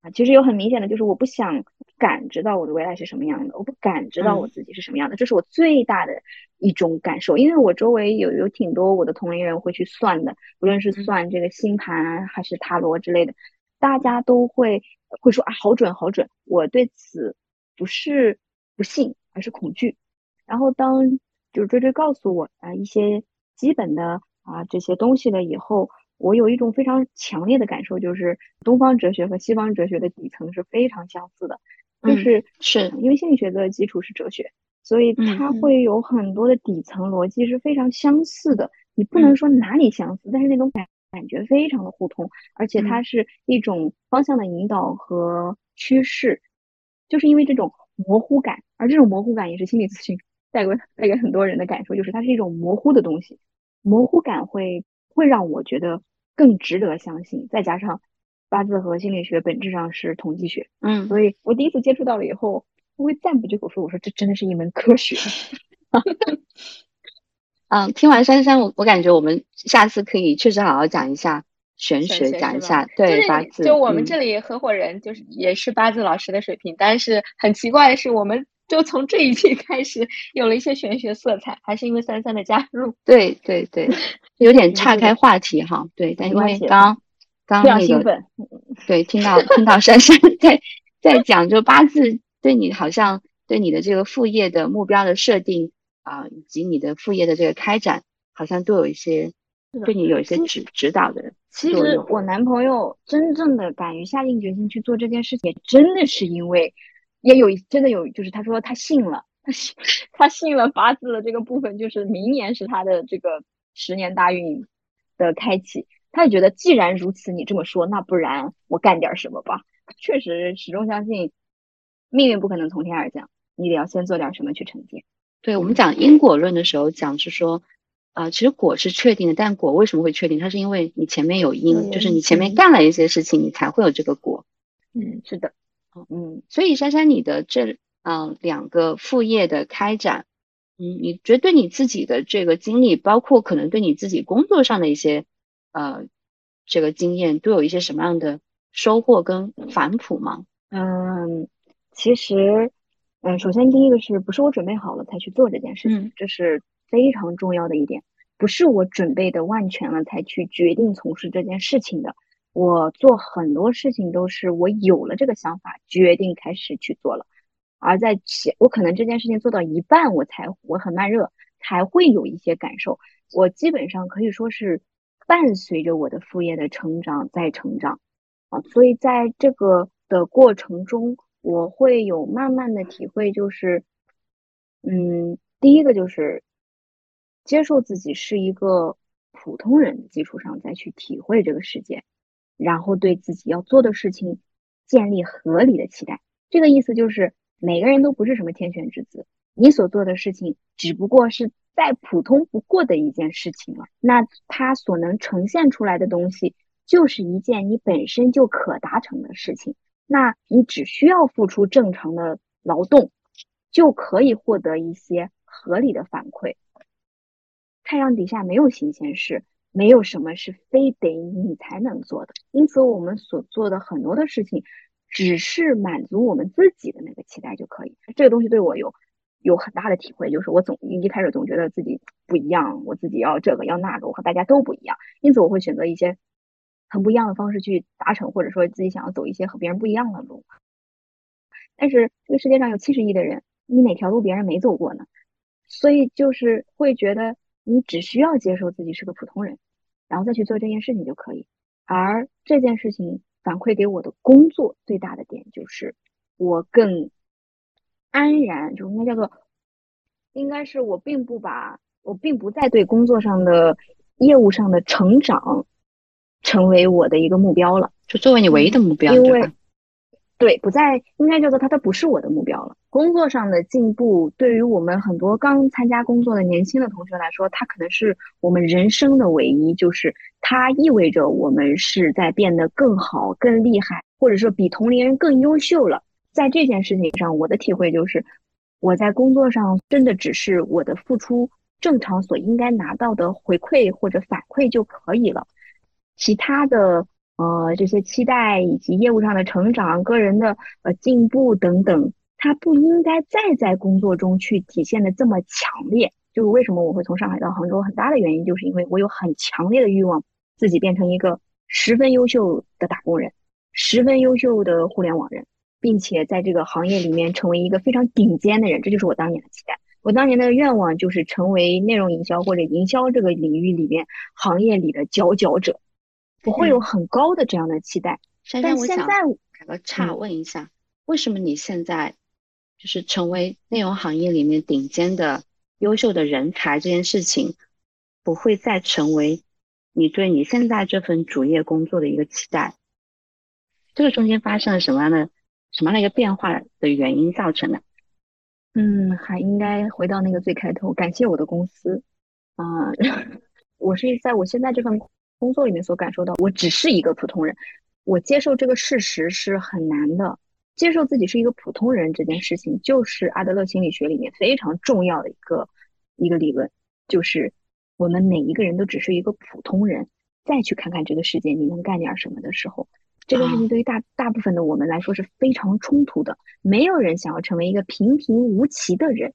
啊。其实有很明显的就是我不想感知到我的未来是什么样的，我不敢知道我嗯自己是什么样的，这是我最大的一种感受。因为我周围有有挺多我的同龄人会去算的，无论是嗯算这个星盘啊还是塔罗之类的。大家都会会说啊，好准好准。我对此不是不信，而是恐惧。然后当就是追追告诉我啊一些基本的啊这些东西了以后，我有一种非常强烈的感受，就是东方哲学和西方哲学的底层是非常相似的，就是是因为心理学的基础是哲学，所以它会有很多的底层逻辑是非常相似的。你不能说哪里相似，但是那种感感觉非常的互通，而且它是一种方向的引导和趋势，就是因为这种模糊感，而这种模糊感也是心理咨询带给带给很多人的感受，就是它是一种模糊的东西，模糊感会会让我觉得更值得相信，再加上八字和心理学本质上是统计学，嗯，所以我第一次接触到了以后，我会赞不绝口说，我说这真的是一门科学。嗯，听完珊珊，我我感觉我们下次可以确实好好讲一下玄学，讲一下对八字。就我们这里合伙人就是也是八字老师的水平，但是很奇怪的是，我们就从这一期开始有了一些玄学色彩，还是因为三三的加入。对对对，有点岔开话题哈。对，但因为刚刚那个对，听到 听到珊珊在在讲，就八字对你好像对你的这个副业的目标的设定。啊，以及你的副业的这个开展，好像都有一些对你有一些指指导的。其实我男朋友真正的敢于下定决心去做这件事情，真的是因为也有真的有，就是他说他信了，他信 他信了八字的这个部分，就是明年是他的这个十年大运的开启。他也觉得既然如此，你这么说，那不然我干点什么吧。确实始终相信命运不可能从天而降，你得要先做点什么去承接。对我们讲因果论的时候，讲是说，啊，其实果是确定的，但果为什么会确定？它是因为你前面有因，就是你前面干了一些事情，你才会有这个果。嗯，是的，嗯，所以珊珊，你的这嗯两个副业的开展，嗯，你觉得对你自己的这个经历，包括可能对你自己工作上的一些呃这个经验，都有一些什么样的收获跟反哺吗？嗯，其实。嗯，首先第一个是不是我准备好了才去做这件事情，这是非常重要的一点。不是我准备的万全了才去决定从事这件事情的。我做很多事情都是我有了这个想法，决定开始去做了。而在前，我可能这件事情做到一半，我才我很慢热，才会有一些感受。我基本上可以说是伴随着我的副业的成长在成长啊，所以在这个的过程中。我会有慢慢的体会，就是，嗯，第一个就是接受自己是一个普通人的基础上再去体会这个世界，然后对自己要做的事情建立合理的期待。这个意思就是每个人都不是什么天选之子，你所做的事情只不过是再普通不过的一件事情了。那它所能呈现出来的东西，就是一件你本身就可达成的事情。那你只需要付出正常的劳动，就可以获得一些合理的反馈。太阳底下没有新鲜事，没有什么是非得你才能做的。因此，我们所做的很多的事情，只是满足我们自己的那个期待就可以。这个东西对我有有很大的体会，就是我总一开始总觉得自己不一样，我自己要这个要那个，我和大家都不一样，因此我会选择一些。很不一样的方式去达成，或者说自己想要走一些和别人不一样的路。但是这个世界上有七十亿的人，你哪条路别人没走过呢？所以就是会觉得你只需要接受自己是个普通人，然后再去做这件事情就可以。而这件事情反馈给我的工作最大的点就是，我更安然，就应该叫做，应该是我并不把我并不再对工作上的业务上的成长。成为我的一个目标了，就作为你唯一的目标，因为对不再应该叫做它，它不是我的目标了。工作上的进步，对于我们很多刚参加工作的年轻的同学来说，它可能是我们人生的唯一，就是它意味着我们是在变得更好、更厉害，或者说比同龄人更优秀了。在这件事情上，我的体会就是，我在工作上真的只是我的付出正常所应该拿到的回馈或者反馈就可以了。其他的呃这些期待以及业务上的成长、个人的呃进步等等，它不应该再在工作中去体现的这么强烈。就是为什么我会从上海到杭州，很大的原因就是因为我有很强烈的欲望，自己变成一个十分优秀的打工人，十分优秀的互联网人，并且在这个行业里面成为一个非常顶尖的人。这就是我当年的期待。我当年的愿望就是成为内容营销或者营销这个领域里面行业里的佼佼者，我会有很高的这样的期待。珊珊，我想打个岔问一下，为什么你现在就是成为内容行业里面顶尖的优秀的人才这件事情，不会再成为你对你现在这份主业工作的一个期待？这个中间发生了什么样的什么样的一个变化的原因造成的？嗯，还应该回到那个最开头，感谢我的公司。啊，我是在我现在这份工作里面所感受到，我只是一个普通人。我接受这个事实是很难的，接受自己是一个普通人这件事情，就是阿德勒心理学里面非常重要的一个一个理论，就是我们每一个人都只是一个普通人，再去看看这个世界你能干点什么的时候，这个事情对于大大部分的我们来说是非常冲突的，没有人想要成为一个平平无奇的人，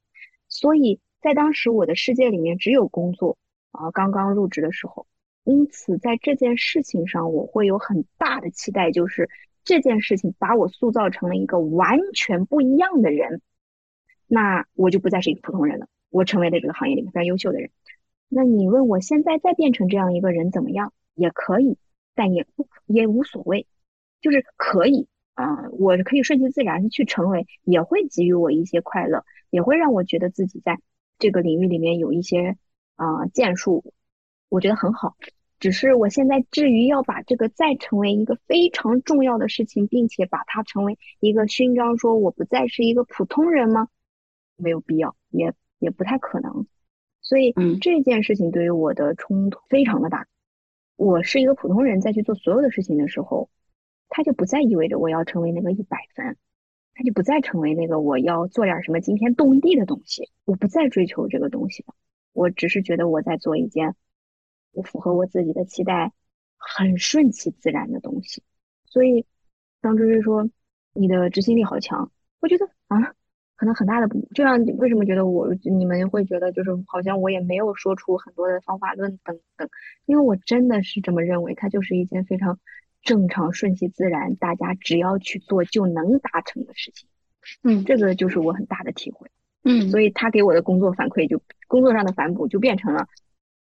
所以在当时我的世界里面只有工作啊，刚刚入职的时候。因此，在这件事情上，我会有很大的期待，就是这件事情把我塑造成了一个完全不一样的人，那我就不再是一个普通人了，我成为了这个行业里面非常优秀的人。那你问我现在再变成这样一个人怎么样？也可以，但也不也无所谓，就是可以啊，我可以顺其自然去成为，也会给予我一些快乐，也会让我觉得自己在这个领域里面有一些啊建树。我觉得很好，只是我现在至于要把这个再成为一个非常重要的事情，并且把它成为一个勋章，说我不再是一个普通人吗？没有必要，也也不太可能。所以这件事情对于我的冲突非常的大。我是一个普通人，在去做所有的事情的时候，它就不再意味着我要成为那个一百分，它就不再成为那个我要做点什么惊天动地的东西。我不再追求这个东西了，我只是觉得我在做一件。不符合我自己的期待，很顺其自然的东西。所以，当追追说你的执行力好强，我觉得啊，可能很大的不这样。为什么觉得我你们会觉得就是好像我也没有说出很多的方法论等等？因为我真的是这么认为，它就是一件非常正常、顺其自然，大家只要去做就能达成的事情。嗯，这个就是我很大的体会。嗯，所以他给我的工作反馈就工作上的反哺就变成了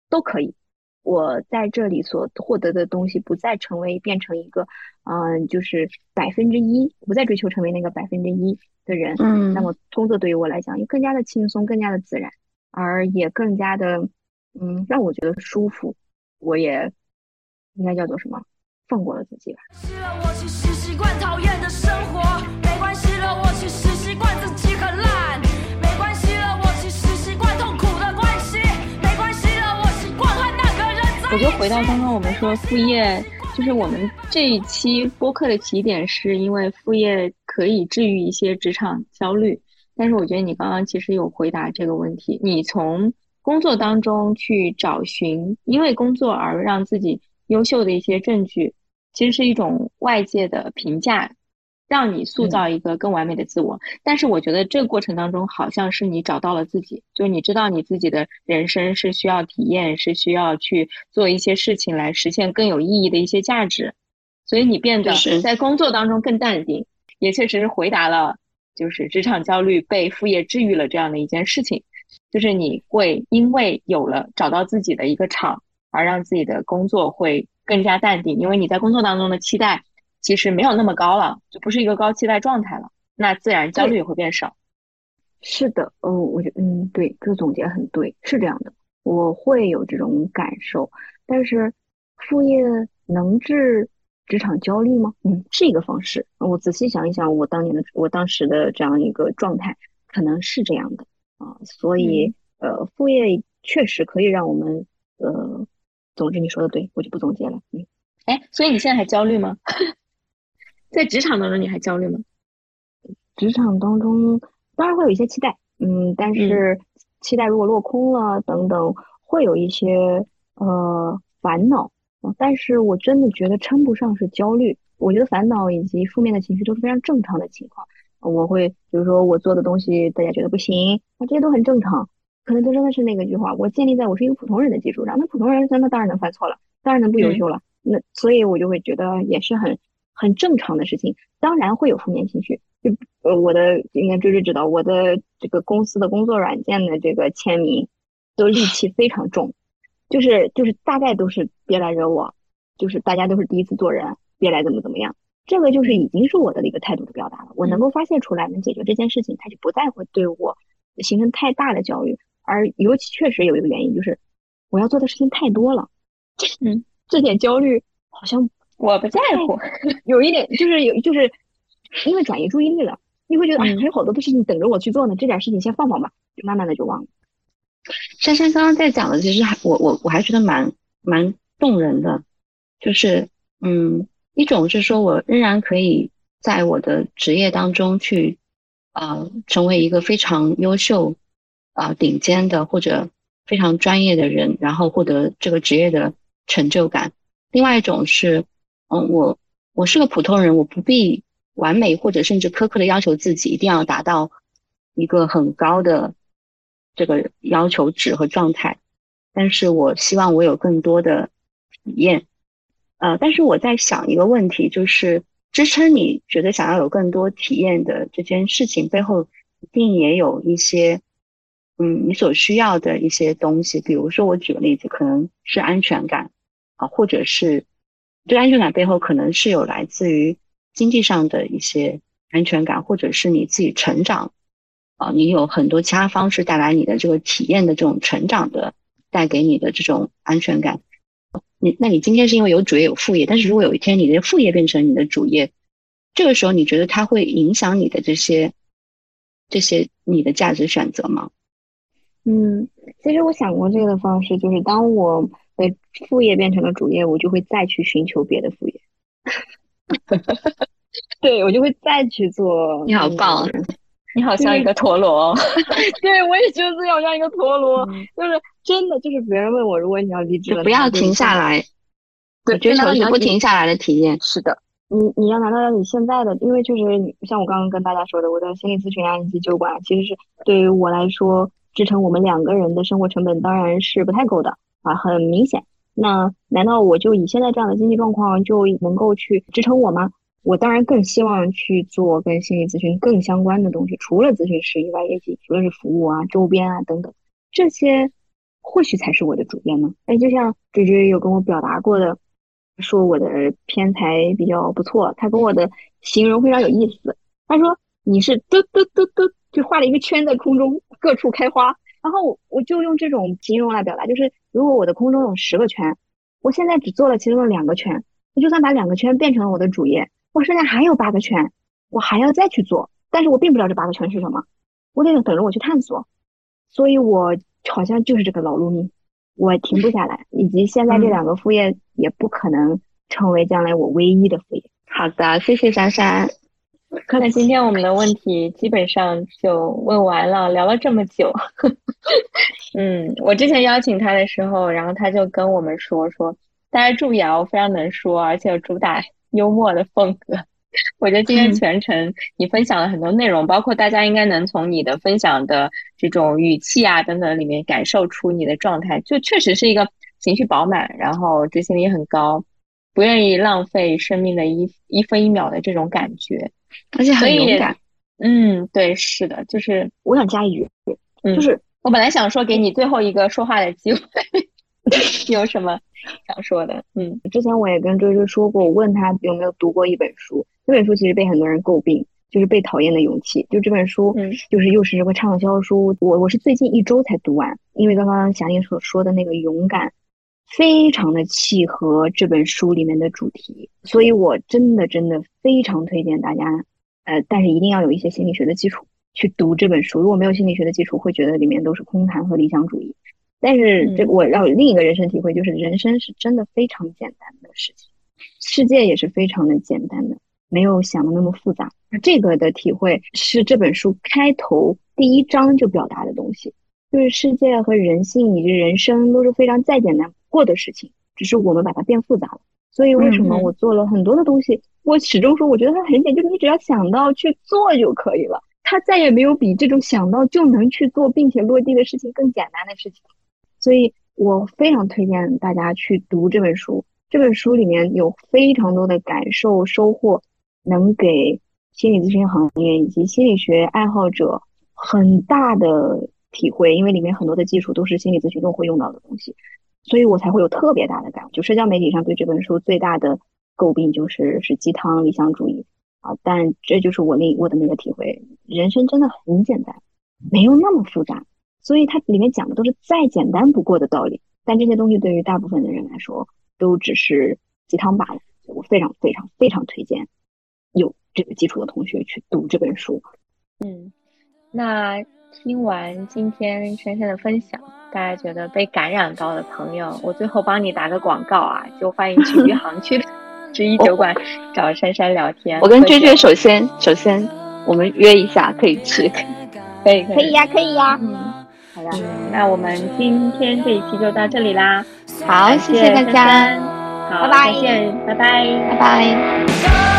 都可以。我在这里所获得的东西不再成为变成一个，嗯，就是百分之一，不再追求成为那个百分之一的人。嗯，那么工作对于我来讲也更加的轻松，更加的自然，而也更加的，嗯，让我觉得舒服。我也应该叫做什么？放过了自己吧。我我就回到刚刚我们说副业，就是我们这一期播客的起点，是因为副业可以治愈一些职场焦虑。但是我觉得你刚刚其实有回答这个问题，你从工作当中去找寻因为工作而让自己优秀的一些证据，其实是一种外界的评价。让你塑造一个更完美的自我，但是我觉得这个过程当中，好像是你找到了自己，就是你知道你自己的人生是需要体验，是需要去做一些事情来实现更有意义的一些价值，所以你变得在工作当中更淡定，也确实是回答了就是职场焦虑被副业治愈了这样的一件事情，就是你会因为有了找到自己的一个场，而让自己的工作会更加淡定，因为你在工作当中的期待。其实没有那么高了，就不是一个高期待状态了，那自然焦虑也会变少。是的，哦，我觉嗯，对，这个总结很对，是这样的，我会有这种感受。但是副业能治职场焦虑吗？嗯，是一个方式。我仔细想一想，我当年的我当时的这样一个状态，可能是这样的啊。所以，呃，副业确实可以让我们，呃，总之你说的对，我就不总结了。嗯，哎，所以你现在还焦虑吗？在职场当中，你还焦虑吗？职场当中当然会有一些期待，嗯，但是期待如果落空了等等，会有一些呃烦恼。但是我真的觉得称不上是焦虑，我觉得烦恼以及负面的情绪都是非常正常的情况。我会比如说我做的东西大家觉得不行，啊，这些都很正常，可能就真的是那个句话，我建立在我是一个普通人的基础上。那普通人真的当然能犯错了，当然能不优秀了。那所以我就会觉得也是很。很正常的事情，当然会有负面情绪，就呃我的应该追追知道我的这个公司的工作软件的这个签名都戾气非常重，就是就是大概都是别来惹我，就是大家都是第一次做人，别来怎么怎么样。这个就是已经是我的一个态度的表达了。我能够发泄出来，能解决这件事情，他就不再会对我形成太大的焦虑。而尤其确实有一个原因，就是我要做的事情太多了，嗯，这点焦虑好像我不在乎，有一点就是有就是因为转移注意力了，你会觉得哎，还有好多的事情等着我去做呢，这点事情先放放吧，就慢慢的就忘了。珊珊刚刚在讲的，其实还我我我还觉得蛮蛮动人的，就是嗯。一种是说，我仍然可以在我的职业当中去，呃，成为一个非常优秀、啊顶尖的或者非常专业的人，然后获得这个职业的成就感。另外一种是，嗯，我我是个普通人，我不必完美或者甚至苛刻的要求自己一定要达到一个很高的这个要求值和状态，但是我希望我有更多的体验。呃，但是我在想一个问题，就是支撑你觉得想要有更多体验的这件事情背后，一定也有一些，嗯，你所需要的一些东西。比如说，我举个例子，可能是安全感啊，或者是这个安全感背后可能是有来自于经济上的一些安全感，或者是你自己成长啊，你有很多其他方式带来你的这个体验的这种成长的，带给你的这种安全感。你那你今天是因为有主业有副业，但是如果有一天你的副业变成你的主业，这个时候你觉得它会影响你的这些这些你的价值选择吗？嗯，其实我想过这个的方式，就是当我的副业变成了主业，我就会再去寻求别的副业。对，我就会再去做。你好棒。你好像一个陀螺，对我也觉得自己好像一个陀螺，就是真的，就是别人问我，如果你要离职了，不要停下来，对，追求是不停下来的体验。是的，你你要拿到你现在的，因为确实像我刚刚跟大家说的，我的心理咨询啊以及酒馆，其实是对于我来说支撑我们两个人的生活成本当然是不太够的啊，很明显。那难道我就以现在这样的经济状况就能够去支撑我吗？我当然更希望去做跟心理咨询更相关的东西，除了咨询师以外，也许除了是服务啊、周边啊等等，这些或许才是我的主业呢。哎，就像追追有跟我表达过的，说我的偏才比较不错，他跟我的形容非常有意思。他说你是嘟嘟嘟嘟，就画了一个圈在空中，各处开花。然后我就用这种形容来表达，就是如果我的空中有十个圈，我现在只做了其中的两个圈，我就算把两个圈变成了我的主业。我剩下还有八个圈，我还要再去做，但是我并不知道这八个圈是什么，我得等着我去探索，所以我好像就是这个劳碌命，我停不下来，以及现在这两个副业也不可能成为将来我唯一的副业。好的，谢谢珊珊。那今天我们的问题基本上就问完了，聊了这么久。嗯，我之前邀请他的时候，然后他就跟我们说说，大家注意啊，我非常能说，而且主打。幽默的风格，我觉得今天全程你分享了很多内容，包括大家应该能从你的分享的这种语气啊等等里面感受出你的状态，就确实是一个情绪饱满，然后执行力很高，不愿意浪费生命的一一分一秒的这种感觉，而且很勇敢。嗯，对，是的，就是我想加一句，就是我本来想说给你最后一个说话的机会，有什么？想说的，嗯，之前我也跟追追说过，我问他有没有读过一本书，这本书其实被很多人诟病，就是《被讨厌的勇气》，就这本书，嗯，就是又是这个畅销书，我我是最近一周才读完，因为刚刚霞玲所说的那个勇敢，非常的契合这本书里面的主题，所以我真的真的非常推荐大家，呃，但是一定要有一些心理学的基础去读这本书，如果没有心理学的基础，会觉得里面都是空谈和理想主义。但是这我让另一个人生体会就是，人生是真的非常简单的事情，世界也是非常的简单的，没有想的那么复杂。这个的体会是这本书开头第一章就表达的东西，就是世界和人性以及人生都是非常再简单不过的事情，只是我们把它变复杂了。所以为什么我做了很多的东西，我始终说我觉得它很简单，就是你只要想到去做就可以了。它再也没有比这种想到就能去做并且落地的事情更简单的事情。所以我非常推荐大家去读这本书。这本书里面有非常多的感受收获，能给心理咨询行业以及心理学爱好者很大的体会，因为里面很多的技术都是心理咨询中会用到的东西，所以我才会有特别大的感悟。就社交媒体上对这本书最大的诟病就是是鸡汤理想主义啊，但这就是我那我的那个体会，人生真的很简单，没有那么复杂，所以它里面讲的都是再简单不过的道理，但这些东西对于大部分的人来说都只是鸡汤罢了。我非常非常非常推荐有这个基础的同学去读这本书。嗯，那听完今天珊珊的分享，大家觉得被感染到的朋友，我最后帮你打个广告啊，就欢迎去余杭区的 十一酒馆找珊珊聊天。我跟追追首先首先我们约一下可以去，可以可以可以呀可以呀。嗯，好的，那我们今天这一期就到这里啦。好，谢谢大家。好，再见，拜拜，拜拜。